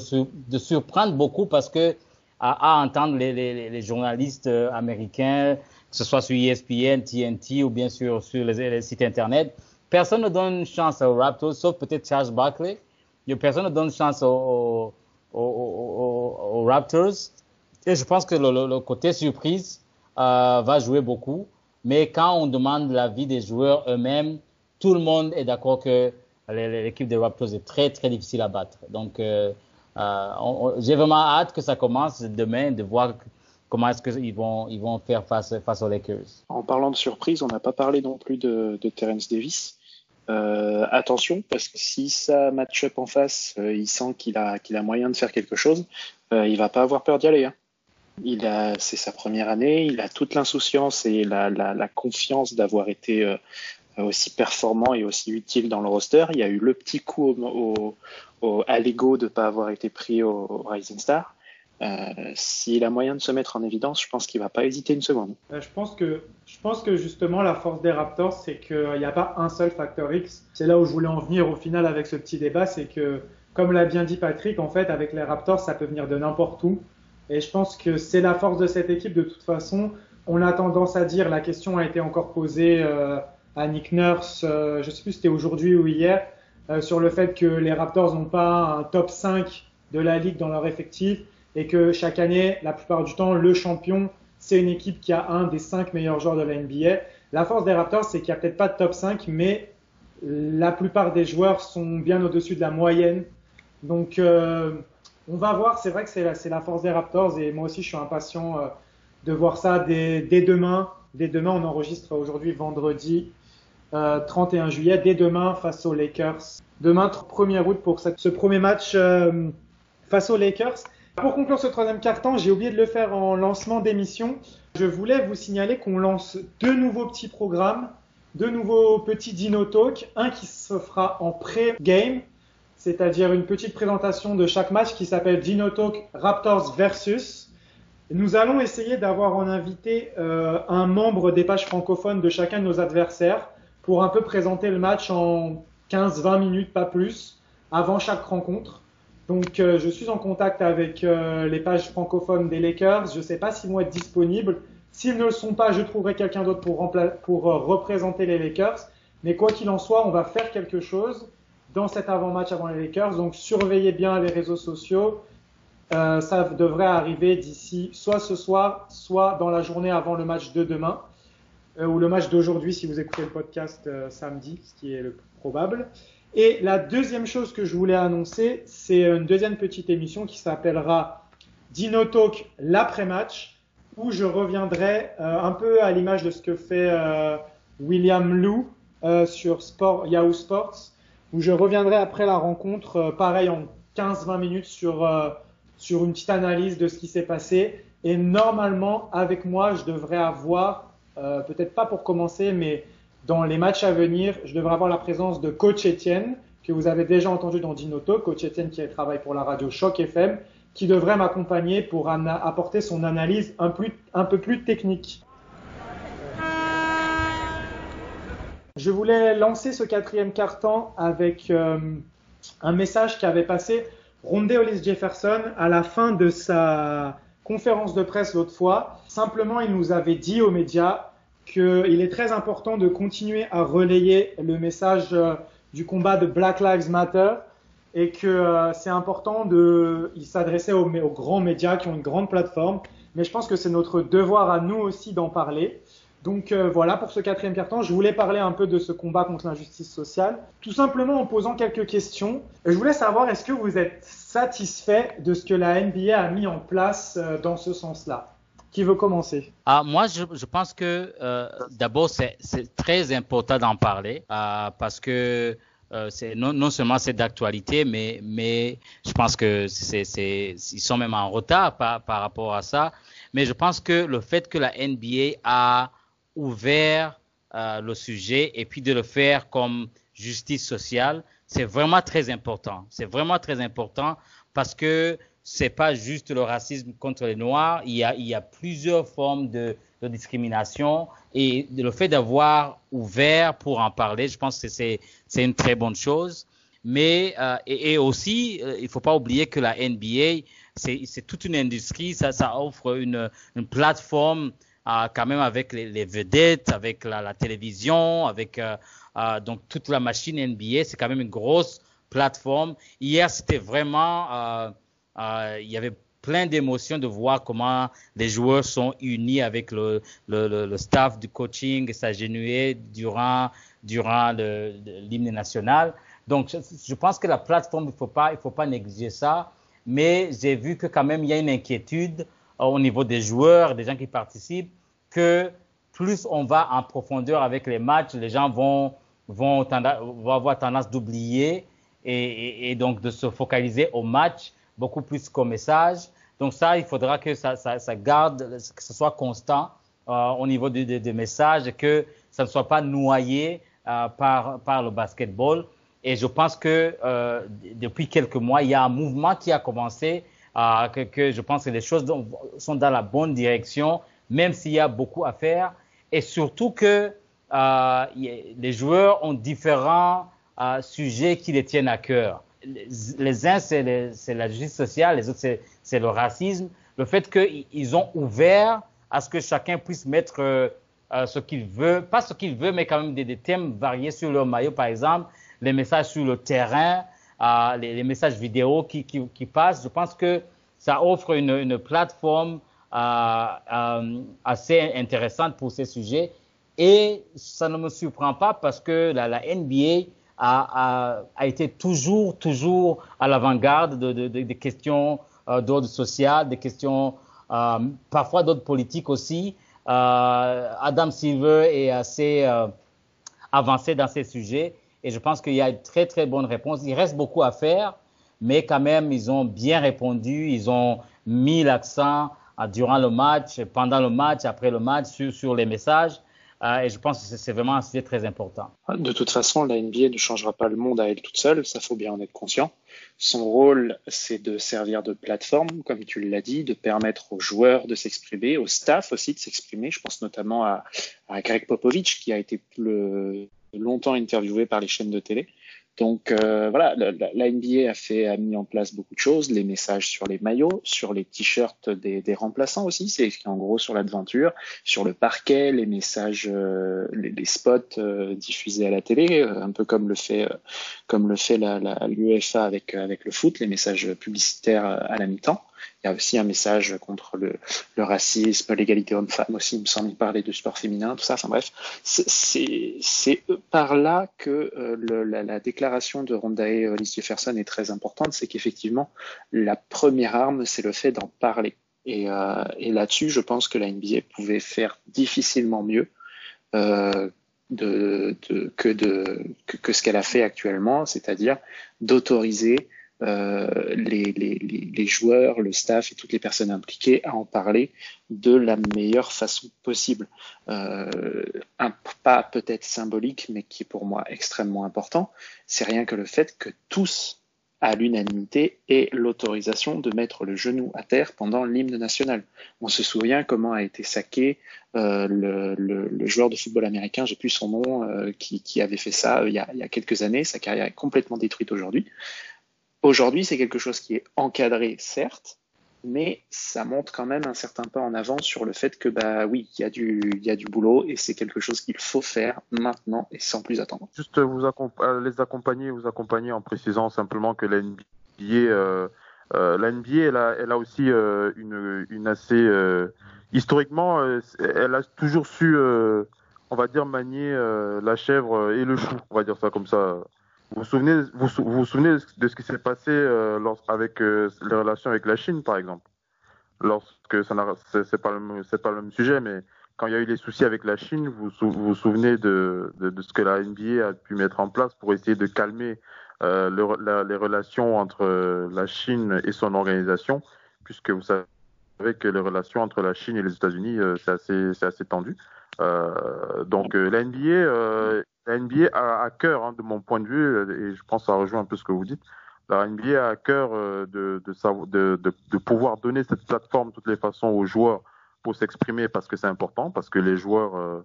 [SPEAKER 6] de surprendre beaucoup parce que à, à entendre les, les, les, journalistes américains, que ce soit sur ESPN, TNT ou bien sûr sur les, sites internet, personne ne donne chance aux Raptors, sauf peut-être Charles Barkley. Personne ne donne chance aux, Raptors. Et je pense que le côté surprise euh, va jouer beaucoup. Mais quand on demande l'avis des joueurs eux-mêmes, tout le monde est d'accord que l'équipe des Raptors est très très difficile à battre. Donc euh, euh, j'ai vraiment hâte que ça commence demain, de voir comment est-ce qu'ils vont, faire face, aux Lakers?
[SPEAKER 7] En parlant de surprise, on n'a pas parlé non plus de, Terence Davis euh, attention parce que si ça match up en face, euh, il sent qu'il a moyen de faire quelque chose, euh, il va pas avoir peur d'y aller. Hein. C'est sa première année, il a toute l'insouciance et la, la, confiance d'avoir été euh, aussi performant et aussi utile dans le roster. Il y a eu le petit coup à l'ego de pas avoir été pris au Rising Star. Euh, S'il a moyen de se mettre en évidence, je pense qu'il va pas hésiter une seconde.
[SPEAKER 4] Euh, je pense que justement la force des Raptors, c'est qu'il n'y a pas un seul facteur X. C'est là où je voulais en venir au final avec ce petit débat, c'est que comme l'a bien dit Patrick, en fait avec les Raptors, ça peut venir de n'importe où. Et je pense que c'est la force de cette équipe de toute façon. On a tendance à dire, la question a été encore posée euh, à Nick Nurse, euh, je sais plus si c'était aujourd'hui ou hier, euh, sur le fait que les Raptors n'ont pas un top 5 de la ligue dans leur effectif et que chaque année, la plupart du temps, le champion, c'est une équipe qui a un des cinq meilleurs joueurs de la NBA. La force des Raptors, c'est qu'il n'y a peut-être pas de top 5, mais la plupart des joueurs sont bien au-dessus de la moyenne. Donc, euh, on va voir. C'est vrai que c'est la, la, force des Raptors et moi aussi, je suis impatient euh, de voir ça dès, dès, demain. Dès demain, on enregistre aujourd'hui vendredi euh, 31 juillet. Dès demain, face aux Lakers. Demain, 1er août pour cette, ce premier match euh, face aux Lakers. Pour conclure ce troisième quart-temps, j'ai oublié de le faire en lancement d'émission. Je voulais vous signaler qu'on lance deux nouveaux petits programmes, deux nouveaux petits Dino Talk. Un qui se fera en pré-game, c'est-à-dire une petite présentation de chaque match qui s'appelle Dino Talk Raptors versus. Nous allons essayer d'avoir en invité euh, un membre des pages francophones de chacun de nos adversaires pour un peu présenter le match en 15-20 minutes, pas plus, avant chaque rencontre. Donc, euh, je suis en contact avec euh, les pages francophones des Lakers. Je ne sais pas s'ils vont être disponibles. S'ils ne le sont pas, je trouverai quelqu'un d'autre pour, pour euh, représenter les Lakers. Mais quoi qu'il en soit, on va faire quelque chose dans cet avant-match avant les Lakers. Donc, surveillez bien les réseaux sociaux. Euh, ça devrait arriver d'ici soit ce soir, soit dans la journée avant le match de demain, ou le match d'aujourd'hui si vous écoutez le podcast samedi, ce qui est le plus probable. Et la deuxième chose que je voulais annoncer, c'est une deuxième petite émission qui s'appellera Dino Talk l'après-match, où je reviendrai euh, un peu à l'image de ce que fait euh, William Lou euh, sur Sport, Yahoo Sports, où je reviendrai après la rencontre, pareil en 15-20 minutes sur, sur une petite analyse de ce qui s'est passé. Et normalement, avec moi, je devrais avoir, peut-être pas pour commencer, mais dans les matchs à venir, je devrais avoir la présence de coach Étienne, que vous avez déjà entendu dans Dinoto, coach Étienne qui travaille pour la radio Choc FM, qui devrait m'accompagner pour apporter son analyse un, peu plus technique. Je voulais lancer ce quatrième carton avec euh, un message qui avait passé Rondé Hollis Jefferson à la fin de sa conférence de presse l'autre fois. Simplement, il nous avait dit aux médias qu'il est très important de continuer à relayer le message euh, du combat de Black Lives Matter et que euh, c'est important de, il s'adressait aux, aux, grands médias qui ont une grande plateforme, mais je pense que c'est notre devoir à nous aussi d'en parler. Donc euh, voilà pour ce quatrième carton, je voulais parler un peu de ce combat contre l'injustice sociale, tout simplement en posant quelques questions. Je voulais savoir est-ce que vous êtes satisfait de ce que la NBA a mis en place dans ce sens-là? Qui veut commencer?
[SPEAKER 6] Ah, Moi, je, pense que euh, d'abord, c'est très important d'en parler euh, parce que euh, non, seulement c'est d'actualité, mais, je pense que ils sont même en retard par, par rapport à ça. Mais je pense que le fait que la NBA a ouvert le sujet et puis de le faire comme justice sociale, c'est vraiment très important. C'est vraiment très important parce que c'est pas juste le racisme contre les Noirs. Il y a, il y a plusieurs formes de, de discrimination et le fait d'avoir ouvert pour en parler, je pense que c'est c'est une très bonne chose. Mais euh, et, et, aussi, euh, il faut pas oublier que la NBA, c'est toute une industrie, ça, ça offre une, une plateforme euh, quand même avec les, les vedettes, avec la, la télévision, avec euh, euh, donc toute la machine NBA, c'est quand même une grosse plateforme. Hier, c'était vraiment euh, il y avait plein d'émotions de voir comment les joueurs sont unis avec le, le, le, staff du coaching et s'agenouiller durant, durant l'hymne national. Donc, je, pense que la plateforme, il faut pas, faut pas négliger ça. Mais j'ai vu que quand même, il y a une inquiétude euh, au niveau des joueurs, des gens qui participent, que plus on va en profondeur avec les matchs, les gens vont vont, vont avoir tendance d'oublier et, et, donc de se focaliser au match beaucoup plus qu'au message. Donc ça, il faudra que ça, ça, ça garde, que ce soit constant euh, au niveau des de, de messages, que ça ne soit pas noyé euh, par, par le basketball. Et je pense que euh, depuis quelques mois, il y a un mouvement qui a commencé, euh, que, que, je pense que les choses sont dans la bonne direction, même s'il y a beaucoup à faire. Et surtout que euh, les joueurs ont différents euh, sujets qui les tiennent à cœur. Les, uns, c'est la justice sociale, les autres, c'est le racisme. Le fait qu'ils ont ouvert à ce que chacun puisse mettre euh, ce qu'il veut, pas ce qu'il veut, mais quand même des, thèmes variés sur leur maillot, par exemple, les messages sur le terrain, euh, les, messages vidéo qui, passent. Je pense que ça offre une, plateforme euh, euh, assez intéressante pour ces sujets. Et ça ne me surprend pas parce que la NBA a, a, été toujours, toujours à l'avant-garde de, de, de, des questions euh, d'ordre social, des questions euh, parfois d'ordre politique aussi. Euh, Adam Silver est assez avancé dans ces sujets et je pense qu'il y a une très très bonne réponse. Il reste beaucoup à faire, mais quand même ils ont bien répondu, ils ont mis l'accent durant le match, pendant le match, après le match sur, sur les messages. Euh, et je pense que c'est vraiment un sujet très important.
[SPEAKER 7] De toute façon, la NBA ne changera pas le monde à elle toute seule, ça faut bien en être conscient. Son rôle, c'est de servir de plateforme, comme tu l'as dit, de permettre aux joueurs de s'exprimer, au staff aussi de s'exprimer. Je pense notamment à, Greg Popovich, qui a été longtemps interviewé par les chaînes de télé. Donc euh, voilà, la, la, NBA a fait a mis en place beaucoup de choses, les messages sur les maillots, sur les t-shirts des, des, remplaçants aussi, c'est écrit en gros sur l'aventure, sur le parquet, les messages, euh, les, les, spots euh, diffusés à la télé, euh, un peu comme le fait comme le fait l'UEFA la, avec avec le foot, les messages publicitaires à la mi-temps. Il y a aussi un message contre le, racisme, l'égalité homme-femme aussi, il me semble, parler de sport féminin, tout ça. Enfin bref, c'est par là que euh, la, la, déclaration de Rondae Hollis Jefferson est très importante, c'est qu'effectivement, la première arme, c'est le fait d'en parler. Et, euh, là-dessus, je pense que la NBA pouvait faire difficilement mieux euh, que, ce qu'elle a fait actuellement, c'est-à-dire d'autoriser euh, les, les, joueurs, le staff et toutes les personnes impliquées à en parler de la meilleure façon possible. Euh, un pas peut-être symbolique, mais qui est pour moi extrêmement important, c'est rien que le fait que tous à l'unanimité aient l'autorisation de mettre le genou à terre pendant l'hymne national. On se souvient comment a été saqué euh, le, joueur de football américain, j'ai plus son nom, euh, qui, avait fait ça il y, a, quelques années. Sa carrière est complètement détruite aujourd'hui. Aujourd'hui, c'est quelque chose qui est encadré, certes, mais ça montre quand même un certain pas en avant sur le fait que, bah oui, il y, a du, y a du boulot et c'est quelque chose qu'il faut faire maintenant et sans plus attendre.
[SPEAKER 8] Juste vous accomp euh, les accompagner, vous accompagner en précisant simplement que la NBA, euh, euh, la NBA elle, a, elle a aussi euh, une, une assez. Euh, historiquement, elle a toujours su, on va dire, manier la chèvre et le chou, on va dire ça comme ça. Vous souvenez, vous, vous, souvenez de ce qui s'est passé euh, lors, avec euh, les relations avec la Chine, par exemple? Lorsque ça c'est pas le c'est pas le même sujet, mais quand il y a eu les soucis avec la Chine, vous vous, souvenez de, ce que la NBA a pu mettre en place pour essayer de calmer euh, le, les relations entre la Chine et son organisation, puisque vous savez que les relations entre la Chine et les États-Unis c'est assez c'est assez tendu. Euh, donc la NBA la NBA a à cœur, hein, de mon point de vue, et je pense que ça rejoint un peu ce que vous dites, la NBA a à cœur euh, de, de, de, de, de pouvoir donner cette plateforme de toutes les façons aux joueurs pour s'exprimer parce que c'est important, parce que les joueurs, euh,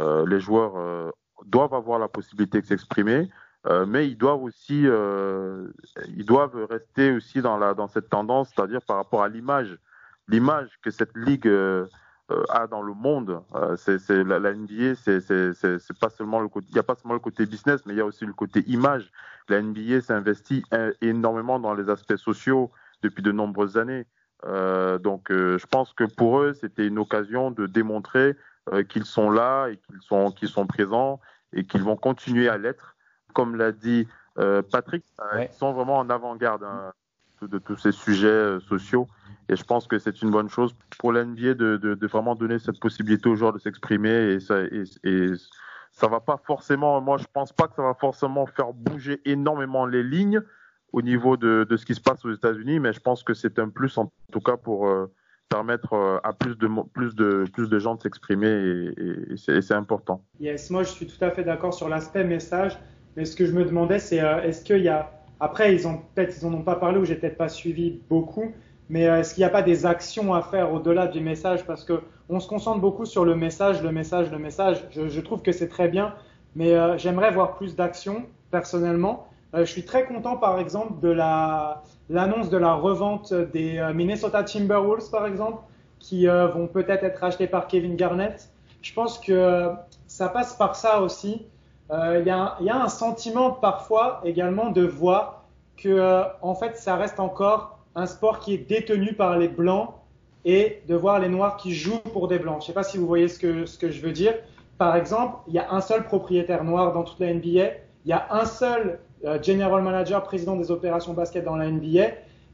[SPEAKER 8] euh, les joueurs euh, doivent avoir la possibilité de s'exprimer, euh, mais ils doivent aussi, euh, ils doivent rester aussi dans la dans cette tendance, c'est-à-dire par rapport à l'image, l'image que cette ligue euh, a dans le monde. Euh, c'est la, la, NBA, c'est pas seulement le côté, il n'y a pas seulement le côté business, mais il y a aussi le côté image. La NBA s'investit énormément dans les aspects sociaux depuis de nombreuses années. Euh, donc, euh, je pense que pour eux, c'était une occasion de démontrer euh, qu'ils sont là et qu'ils sont, qu'ils sont présents et qu'ils vont continuer à l'être. Comme l'a dit euh, Patrick, ouais. ils sont vraiment en avant-garde hein, de, de, tous ces sujets sociaux. Et je pense que c'est une bonne chose pour l'NBA de, vraiment donner cette possibilité aux joueurs de s'exprimer et ça, et, ça va pas forcément, moi je pense pas que ça va forcément faire bouger énormément les lignes au niveau de, de ce qui se passe aux États-Unis, mais je pense que c'est un plus en tout cas pour euh, permettre euh, à plus de plus de plus de gens de s'exprimer et, et c'est important.
[SPEAKER 4] Yes, moi je suis tout à fait d'accord sur l'aspect message, mais ce que je me demandais c'est euh, est-ce qu'il y a après ils ont peut-être ils en ont pas parlé ou j'ai peut-être pas suivi beaucoup, mais est-ce qu'il n'y a pas des actions à faire au-delà du message? Parce que on se concentre beaucoup sur le message, le message, le message. Je, trouve que c'est très bien, mais euh, j'aimerais voir plus d'actions personnellement. Euh, je suis très content, par exemple, de la l'annonce de la revente des euh, Minnesota Timberwolves, par exemple, qui euh, vont peut-être être achetés par Kevin Garnett. Je pense que ça passe par ça aussi. Il y, a, y, a, un sentiment parfois également de voir que, en fait, ça reste encore un sport qui est détenu par les blancs et de voir les noirs qui jouent pour des blancs. Je ne sais pas si vous voyez ce que, je veux dire. Par exemple, il y a un seul propriétaire noir dans toute la NBA. Il y a un seul euh, general manager, président des opérations basket dans la NBA.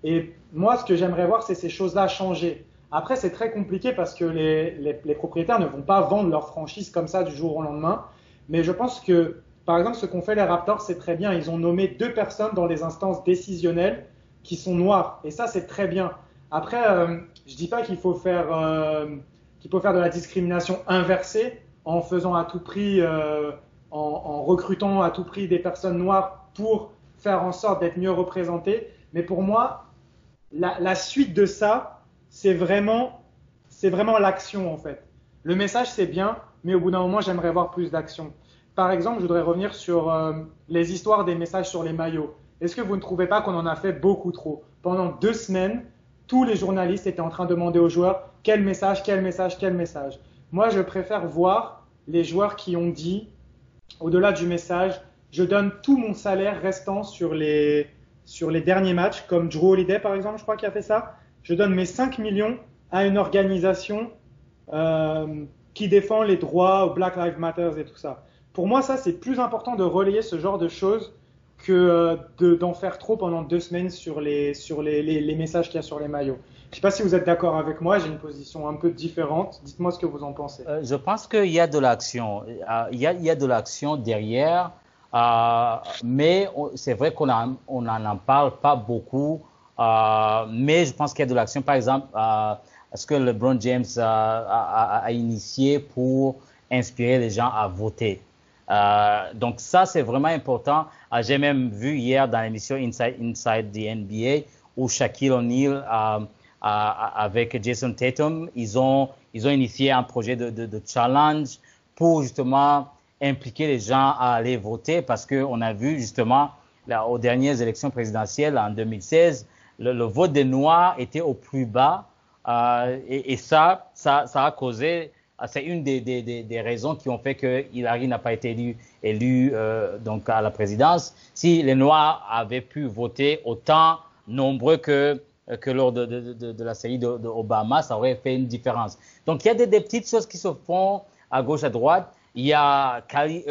[SPEAKER 4] Et moi, ce que j'aimerais voir, c'est ces choses-là changer. Après, c'est très compliqué parce que les, les, les, propriétaires ne vont pas vendre leur franchise comme ça du jour au lendemain. Mais je pense que, par exemple, ce qu'ont fait les Raptors, c'est très bien. Ils ont nommé deux personnes dans les instances décisionnelles qui sont noires. Et ça, c'est très bien. Après, euh, je dis pas qu'il faut faire euh, qu'il faut faire de la discrimination inversée en faisant à tout prix, euh, en, recrutant à tout prix des personnes noires pour faire en sorte d'être mieux représentées. Mais pour moi, la, la suite de ça, c'est vraiment c'est vraiment l'action en fait. Le message c'est bien, mais au bout d'un moment, j'aimerais voir plus d'action. Par exemple, je voudrais revenir sur les histoires des messages sur les maillots. Est-ce que vous ne trouvez pas qu'on en a fait beaucoup trop? Pendant deux semaines, tous les journalistes étaient en train de demander aux joueurs quel message, quel message, quel message? Moi, je préfère voir les joueurs qui ont dit, au-delà du message, je donne tout mon salaire restant sur les, sur les derniers matchs, comme Drew Holiday par exemple, je crois qu'il a fait ça. Je donne mes 5 millions à une organisation euh, qui défend les droits, Black Lives Matter et tout ça. Pour moi, ça, c'est plus important de relayer ce genre de choses que euh, d'en faire trop pendant deux semaines sur les, sur les, les, messages qu'il y a sur les maillots. Je ne sais pas si vous êtes d'accord avec moi, j'ai une position un peu différente. Dites-moi ce que vous en pensez.
[SPEAKER 6] Euh, je pense qu'il y a de l'action. Euh, il, il y a de l'action derrière, mais c'est vrai qu'on n'en on parle pas beaucoup. Mais je pense qu'il y a de l'action. Par exemple, ce que LeBron James a, a, initié pour inspirer les gens à voter? Euh, donc ça, c'est vraiment important. Euh, j'ai même vu hier dans l'émission Inside, Inside the NBA où Shaquille O'Neal euh, avec Jason Tatum, ils ont, ils ont initié un projet de, de, de challenge pour justement impliquer les gens à aller voter parce qu'on a vu justement là, aux dernières élections présidentielles en 2016, le, le vote des Noirs était au plus bas euh, et, et, ça, ça, ça a causé c'est une des, des, des, raisons qui ont fait que Hillary n'a pas été élu, élu euh, donc à la présidence. Si les Noirs avaient pu voter autant nombreux que que lors de, de, de, la série d'Obama, ça aurait fait une différence. Donc il y a des, des, petites choses qui se font à gauche à droite. Il y a Kyrie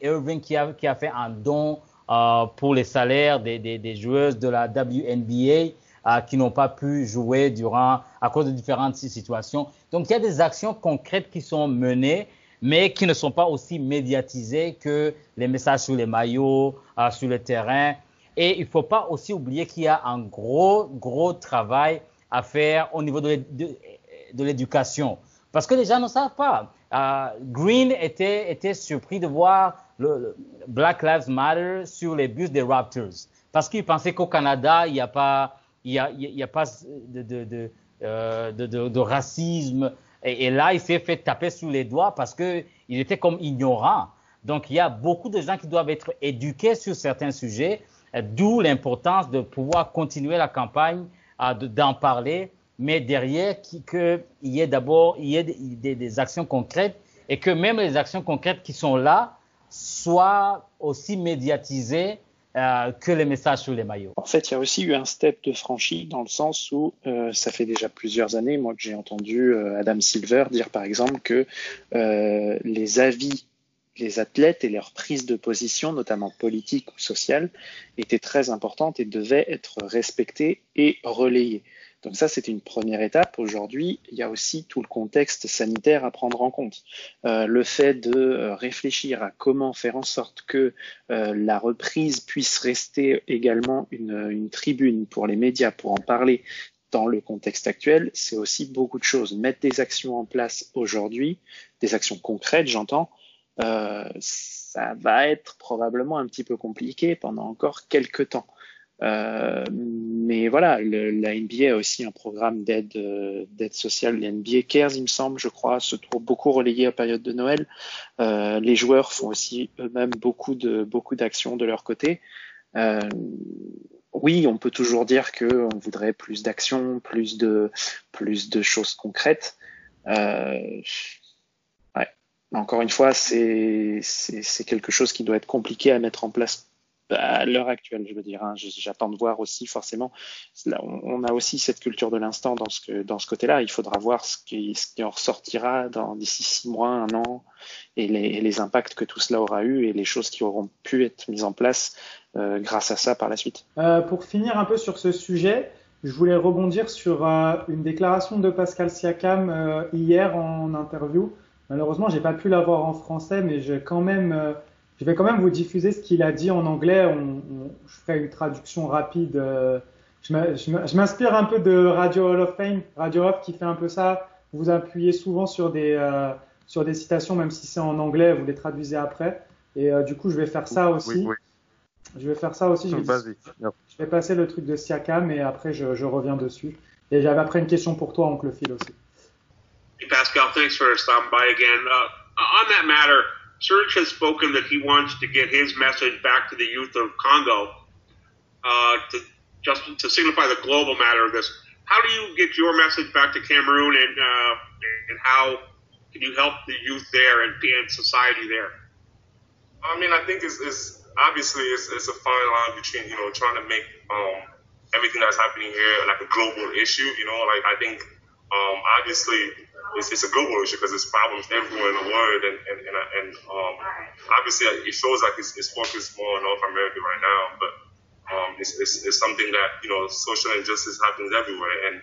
[SPEAKER 6] Irving qui a, qui a fait un don euh, pour les salaires des, des, des joueuses de la WNBA euh, qui n'ont pas pu jouer durant à cause de différentes situations. Donc il y a des actions concrètes qui sont menées, mais qui ne sont pas aussi médiatisées que les messages sur les maillots, euh, sur le terrain. Et il ne faut pas aussi oublier qu'il y a un gros, gros travail à faire au niveau de l'éducation. Parce que les gens ne savent pas. Euh, Green était, était surpris de voir Black Lives Matter sur les bus des Raptors. Parce qu'il pensait qu'au Canada, il n'y a pas, il y a, y a pas de, euh, racisme. Et, là, il s'est fait taper sous les doigts parce que il était comme ignorant. Donc, il y a beaucoup de gens qui doivent être éduqués sur certains sujets, d'où l'importance de pouvoir continuer la campagne, euh, d'en parler, mais derrière qu'il y ait d'abord des, actions concrètes et que même les actions concrètes qui sont là soient aussi médiatisées euh, que les messages sur les maillots.
[SPEAKER 7] En fait, il y a aussi eu un step de franchi dans le sens où euh, ça fait déjà plusieurs années, moi, que j'ai entendu euh, Adam Silver dire, par exemple, que les avis les athlètes et leur prise de position, notamment politique ou sociale, étaient très importantes et devaient être respectées et relayées. Donc ça, c'était une première étape. Aujourd'hui, il y a aussi tout le contexte sanitaire à prendre en compte. Euh, le fait de euh, réfléchir à comment faire en sorte que euh, la reprise puisse rester également une, une tribune pour les médias pour en parler dans le contexte actuel, c'est aussi beaucoup de choses. Mettre des actions en place aujourd'hui, des actions concrètes, j'entends, ça va être probablement un petit peu compliqué pendant encore quelques temps. Euh, mais voilà, la NBA a aussi un programme d'aide euh, sociale. Les NBA Cares, il me semble, je crois, se trouve beaucoup relayé à période de Noël. Euh, les joueurs font aussi eux-mêmes beaucoup de beaucoup d'actions de leur côté. Oui, on peut toujours dire que on voudrait plus d'actions, plus de plus de choses concrètes. Encore une fois, c'est quelque chose qui doit être compliqué à mettre en place à l'heure actuelle, je veux dire. Hein, J'attends de voir aussi forcément. Là, on a aussi cette culture de l'instant dans ce ce côté-là. Il faudra voir ce qui, ce qui en ressortira d'ici six mois, un an, et les, et les, impacts que tout cela aura eu et les choses qui auront pu être mises en place euh, grâce à ça par la suite.
[SPEAKER 4] Euh, pour finir un peu sur ce sujet, je voulais rebondir sur euh, une déclaration de Pascal Siakam euh, hier en interview. Malheureusement, j'ai pas pu l'avoir en français, mais je quand même euh, je vais quand même vous diffuser ce qu'il a dit en anglais. On, on, je ferai une traduction rapide. Euh, je m'inspire un peu de Radio Hall of Fame, Radio Off qui fait un peu ça. Vous appuyez souvent sur des, euh, sur des citations, même si c'est en anglais, vous les traduisez après. Et euh, du coup, je vais faire ça aussi.
[SPEAKER 8] Oui, oui.
[SPEAKER 4] Je vais faire ça aussi. Je vais, je vais passer le truc de Siakam et après, je, je reviens dessus. Et j'avais après une question pour toi, Oncle Phil aussi.
[SPEAKER 2] Hey Pascal, thanks for stopping by again. Uh, on that matter, Serge has spoken that he wants to get his message back to the youth of Congo uh, to just to signify the global matter of this. How do you get your message back to Cameroon, and uh, and how can you help the youth there and, and society there?
[SPEAKER 9] I mean, I think it's, it's obviously it's, it's a fine line between you know trying to make um, everything that's happening here like a global issue. You know, like I think um, obviously it's, it's a global issue because there's problems everywhere in the world, and and and, and um, obviously it shows like it's, it's focused more on North America right now, but um, it's, it's, it's something that you know social injustice happens everywhere, and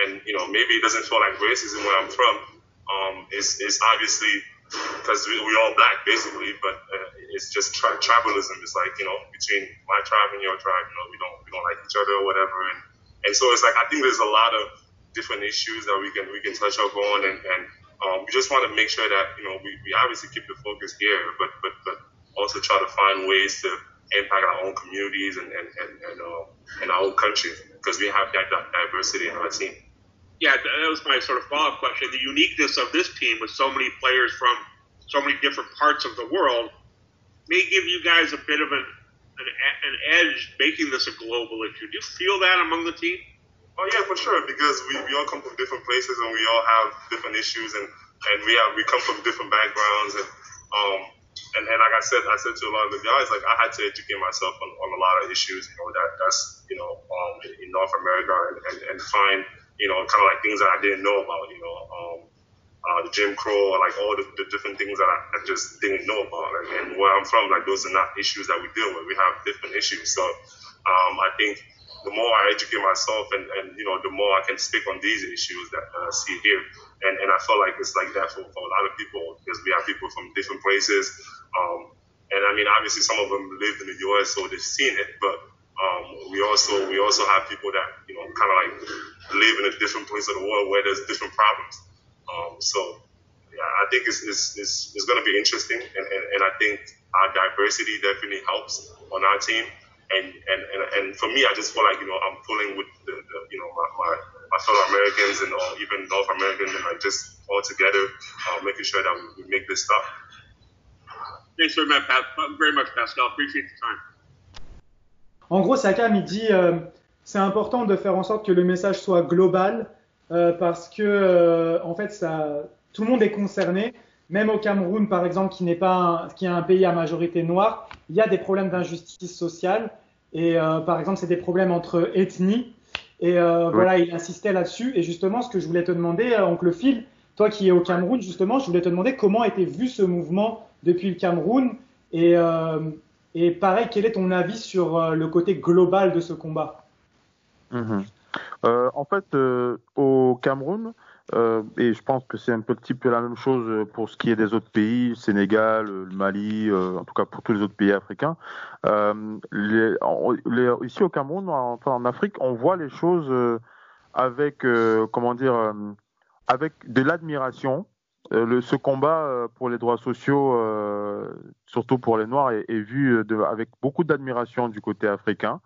[SPEAKER 9] and you know maybe it doesn't feel like racism where I'm from. Um, it's, it's obviously because we, we're all black basically, but uh, it's just tri- tribalism. It's like you know between my tribe and your tribe, you know we don't we don't like each other or whatever, and and so it's like I think there's a lot of different issues that we can we can touch up on, and, and um, we just want to make sure that you know we, we obviously keep the focus here, but but but also try to find ways to impact our own communities and and and, and, uh, and our own country because we have that, that diversity in our team.
[SPEAKER 2] Yeah, that was my sort of follow-up question. The uniqueness of this team with so many players from so many different parts of the world may give you guys a bit of an an, an edge making this a global issue. Do you feel that among the team?
[SPEAKER 9] Oh yeah, for sure. Because we, we all come from different places and we all have different issues and, and we have we come from different backgrounds and um and, and like I said I said to a lot of the guys like I had to educate myself on, on a lot of issues you know that that's you know um in North America and, and, and find you know kind of like things that I didn't know about you know um uh, the Jim Crow, like all the, the different things that I, I just didn't know about. Like, and where I'm from, like those are not issues that we deal with. We have different issues. So um, I think the more I educate myself and, and you know, the more I can speak on these issues that I see here. And, and I feel like it's like that for, for a lot of people because we have people from different places. Um, and I mean, obviously some of them lived in the U.S., so they've seen it, but um, we also we also have people that you know kind of like live in a different place of the world where there's different problems. Um, so yeah, I think it's it's, it's, it's going to be interesting, and, and, and I think our diversity definitely helps on our team. And, and, and, and for me, I just feel like, you know, I'm pulling with the, the you know, my, my, my fellow Americans and or even North Americans and like just all together, uh, making sure that we, we make this stuff.
[SPEAKER 2] Thanks very much, very much, Pascal. Appreciate the time.
[SPEAKER 4] En gros, Sakam, il dit euh, c'est important de faire en sorte que le message soit global euh, parce que euh, en fait, ça, tout le monde est concerné. Même au Cameroun, par exemple, qui n'est pas un, qui est un pays à majorité noire, il y a des problèmes d'injustice sociale. Et euh, par exemple, c'est des problèmes entre ethnies. Et euh, voilà, il insistait là-dessus. Et justement, ce que je voulais te demander, euh, oncle Phil, toi qui es au Cameroun, justement, je voulais te demander comment était vu ce mouvement depuis le Cameroun. Et, euh, et pareil, quel est ton avis sur euh, le côté global de ce combat?
[SPEAKER 8] Mm -hmm. Euh, en fait, euh, au Cameroun, euh, et je pense que c'est un petit peu la même chose pour ce qui est des autres pays, le Sénégal, le Mali, en tout cas pour tous les autres pays africains. Ici au Cameroun, enfin en Afrique, on voit les choses avec, comment dire, avec de l'admiration. Ce combat pour les droits sociaux, surtout pour les Noirs, est, vu avec beaucoup d'admiration du côté africain.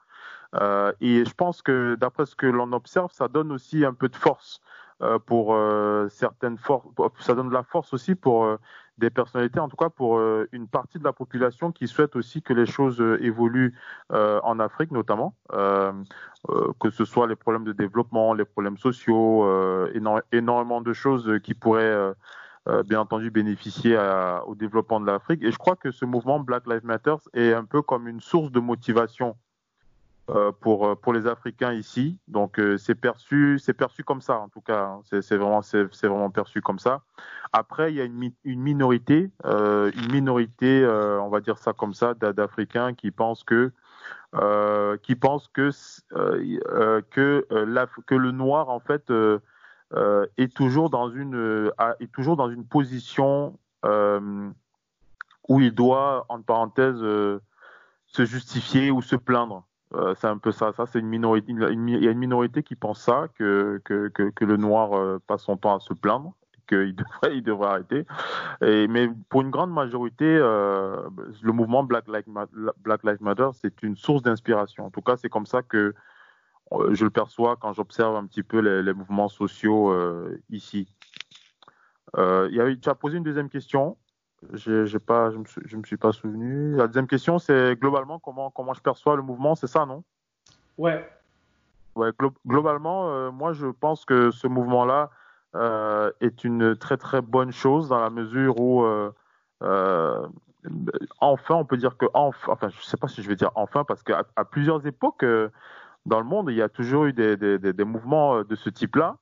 [SPEAKER 8] Euh, et je pense que d'après ce que l'on observe, ça donne aussi un peu de force euh, pour euh, certaines forces. Ça donne de la force aussi pour euh, des personnalités, en tout cas pour euh, une partie de la population qui souhaite aussi que les choses évoluent en Afrique notamment, que ce soit les problèmes de développement, les problèmes sociaux, énormément de choses qui pourraient bien entendu bénéficier à, au développement de l'Afrique. Et je crois que ce mouvement Black Lives Matter est un peu comme une source de motivation euh, pour euh, pour les Africains ici. Donc euh, c'est perçu c'est perçu comme ça en tout cas. Hein. C'est vraiment c'est vraiment perçu comme ça. Après il y a une, une minorité une minorité on va dire ça comme ça d'Africains qui pensent que qui pensent que que la, que le noir en fait est toujours dans une est toujours dans une position où il doit en parenthèse se justifier ou se plaindre. Euh, c'est un peu ça. Ça, c'est une minorité. Il y a une minorité qui pense ça, que, que, que, que le noir euh, passe son temps à se plaindre, qu'il devrait, il devrait arrêter. Et, mais pour une grande majorité, euh, le mouvement Black Lives Matter, c'est une source d'inspiration. En tout cas, c'est comme ça que euh, je le perçois quand j'observe un petit peu les, les mouvements sociaux ici. il y a, tu as posé une deuxième question. J'ai pas, je me, suis, je me suis pas souvenu. La deuxième question, c'est globalement comment comment je perçois le mouvement, c'est ça, non?
[SPEAKER 4] Ouais.
[SPEAKER 8] Ouais, globalement, euh, moi je pense que ce mouvement-là euh, est une très très bonne chose dans la mesure où euh, enfin, on peut dire que enfin, enfin, je sais pas si je vais dire enfin parce qu'à à plusieurs époques dans le monde, il y a toujours eu des, des, des, des mouvements de ce type-là.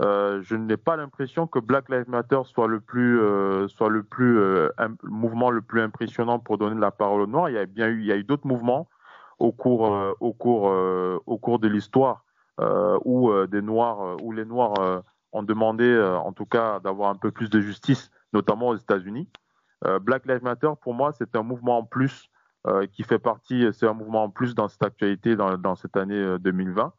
[SPEAKER 8] Euh, je n'ai pas l'impression que Black Lives Matter soit le plus, euh, soit le plus euh, mouvement le plus impressionnant pour donner la parole aux Noirs. Il y a bien eu, il y a eu d'autres mouvements au cours, euh, au cours, euh, au cours de l'histoire où des Noirs, où les Noirs ont demandé, en tout cas, d'avoir un peu plus de justice, notamment aux États-Unis. Black Lives Matter, pour moi, c'est un mouvement en plus qui fait partie, c'est un mouvement en plus dans cette actualité, dans, dans cette année 2020.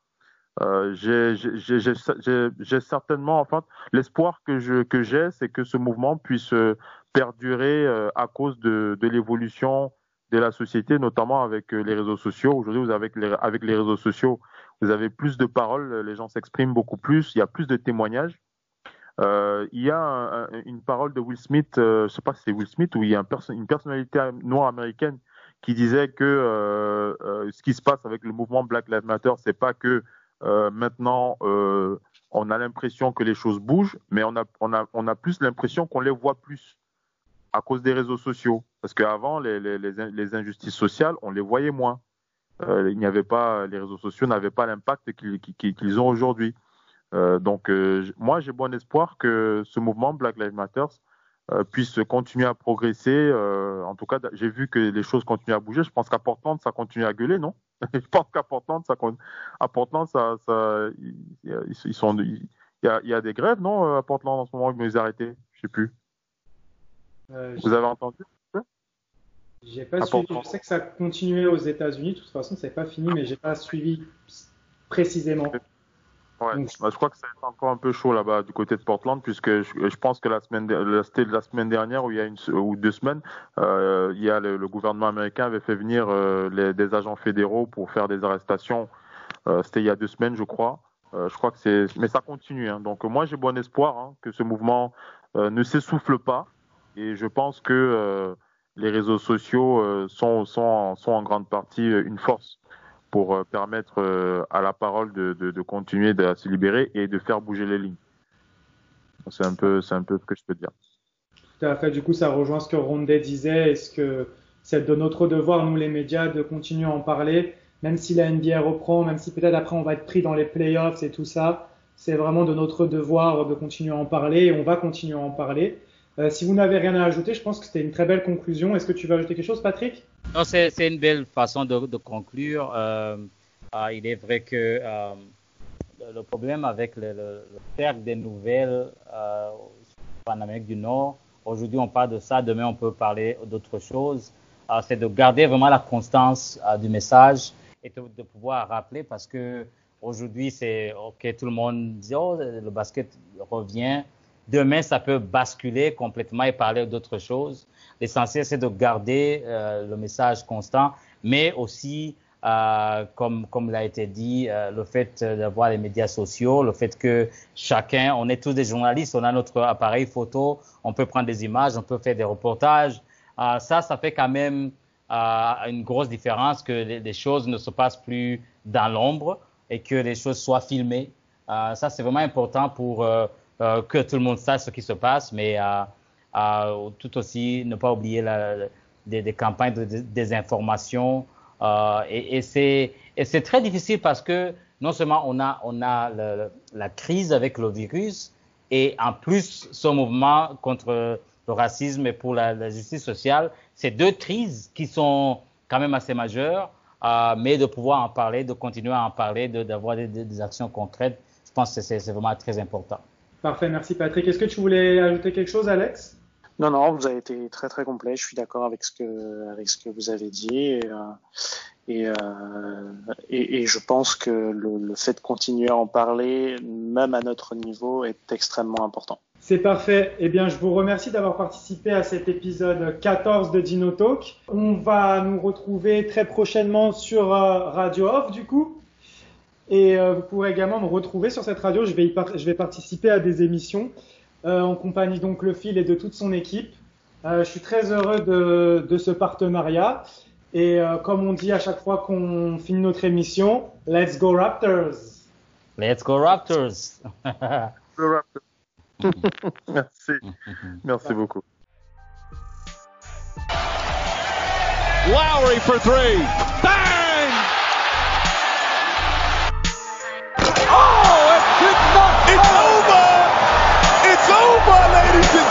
[SPEAKER 8] Euh, j'ai certainement, enfin, l'espoir que je que j'ai, c'est que ce mouvement puisse euh, perdurer euh, à cause de, de l'évolution de la société, notamment avec les réseaux sociaux. Aujourd'hui, vous avec les, avec les réseaux sociaux, vous avez plus de paroles, les gens s'expriment beaucoup plus, il y a plus de témoignages. Euh, il y a un, une parole de Will Smith, euh, je sais pas si c'est Will Smith ou il y a une personnalité noire américaine qui disait que euh, ce qui se passe avec le mouvement Black Lives Matter, c'est pas que maintenant, euh, on a l'impression que les choses bougent, mais on a, on a, on a plus l'impression qu'on les voit plus à cause des réseaux sociaux. Parce qu'avant, les, les, les, injustices sociales, on les voyait moins. Euh, il n'y avait pas, les réseaux sociaux n'avaient pas l'impact qu'ils ont aujourd'hui. Euh, donc, euh, moi, j'ai bon espoir que ce mouvement Black Lives Matter euh, puisse continuer à progresser. en tout cas, j'ai vu que les choses continuent à bouger. Je pense qu'à Portland, ça continue à gueuler, non? je pense qu'à Portland, ça, à Portland, ça, ça, ils, sont, il y, a, il y a des grèves, non, à Portland en ce moment, ils ont arrêté, je sais plus. Euh, Vous avez entendu?
[SPEAKER 4] J'ai pas suivi. Je sais que ça continuait aux États-Unis. De toute façon, c'est pas fini, mais j'ai pas suivi précisément.
[SPEAKER 8] Ouais, Donc, bah, je crois que c'est encore un peu chaud là-bas du côté de Portland, puisque je, je pense que la semaine, c'était la semaine dernière ou il y a une ou deux semaines, euh, il y a le, le, gouvernement américain avait fait venir euh, les, des agents fédéraux pour faire des arrestations. Euh, c'était il y a deux semaines, je crois. Euh, je crois que c'est, mais ça continue. Hein. Donc moi j'ai bon espoir hein, que ce mouvement euh, ne s'essouffle pas, et je pense que euh, les réseaux sociaux sont, sont, sont en grande partie une force pour euh, permettre euh, à la parole de, continuer de se libérer et de faire bouger les lignes. C'est un peu, un peu ce que je peux dire.
[SPEAKER 4] Tout à fait. Du coup, ça rejoint ce que Rondet disait. Est-ce que c'est de notre devoir, nous les médias, de continuer à en parler, même si la NBA reprend, même si peut-être après on va être pris dans les playoffs et tout ça. C'est vraiment de notre devoir de continuer à en parler et on va continuer à en parler. Euh, si vous n'avez rien à ajouter, je pense que c'était une très belle conclusion. Est-ce que tu veux ajouter quelque chose, Patrick?
[SPEAKER 6] Non, c'est, une belle façon de, de conclure. Euh, euh, il est vrai que euh, le problème avec le, le, cercle des nouvelles euh, en Amérique du Nord, aujourd'hui on parle de ça, demain on peut parler d'autres choses, euh, c'est de garder vraiment la constance du message et de, de, pouvoir rappeler parce que aujourd'hui c'est ok, tout le monde dit oh le basket revient, demain ça peut basculer complètement et parler d'autres choses. L'essentiel c'est de garder euh, le message constant, mais aussi euh, comme, comme l'a été dit, euh, le fait d'avoir les médias sociaux, le fait que chacun, on est tous des journalistes, on a notre appareil photo, on peut prendre des images, on peut faire des reportages. Euh, ça, ça fait quand même euh, une grosse différence que les, les, choses ne se passent plus dans l'ombre et que les choses soient filmées. Euh, ça, c'est vraiment important pour que tout le monde sache ce qui se passe, mais tout aussi ne pas oublier la, des, des, campagnes de désinformation. Euh, et, et c'est très difficile parce que non seulement on a, on a le, la crise avec le virus et en plus ce mouvement contre le racisme et pour la, la justice sociale, c'est deux crises qui sont quand même assez majeures, euh, mais de pouvoir en parler, de continuer à en parler, d'avoir des, des, actions concrètes, je pense que c'est vraiment très important.
[SPEAKER 4] Parfait, merci Patrick. Est-ce que tu voulais ajouter quelque chose, Alex?
[SPEAKER 7] Non, non, vous avez été très très complet. Je suis d'accord avec ce que avec ce que vous avez dit et euh, et, euh, et, et, je pense que le, le, fait de continuer à en parler, même à notre niveau, est extrêmement important.
[SPEAKER 4] C'est parfait. Eh bien, je vous remercie d'avoir participé à cet épisode 14 de Dino Talk. On va nous retrouver très prochainement sur euh, Radio Off, du coup. Et euh, vous pourrez également me retrouver sur cette radio. Je vais, y je vais participer à des émissions euh, en compagnie donc le fil et de toute son équipe. Euh, je suis très heureux de, de ce partenariat. Et euh, comme on dit à chaque fois qu'on finit notre émission, Let's go Raptors!
[SPEAKER 6] Let's go Raptors!
[SPEAKER 8] Merci. Merci beaucoup.
[SPEAKER 1] Lowry for three. Bang!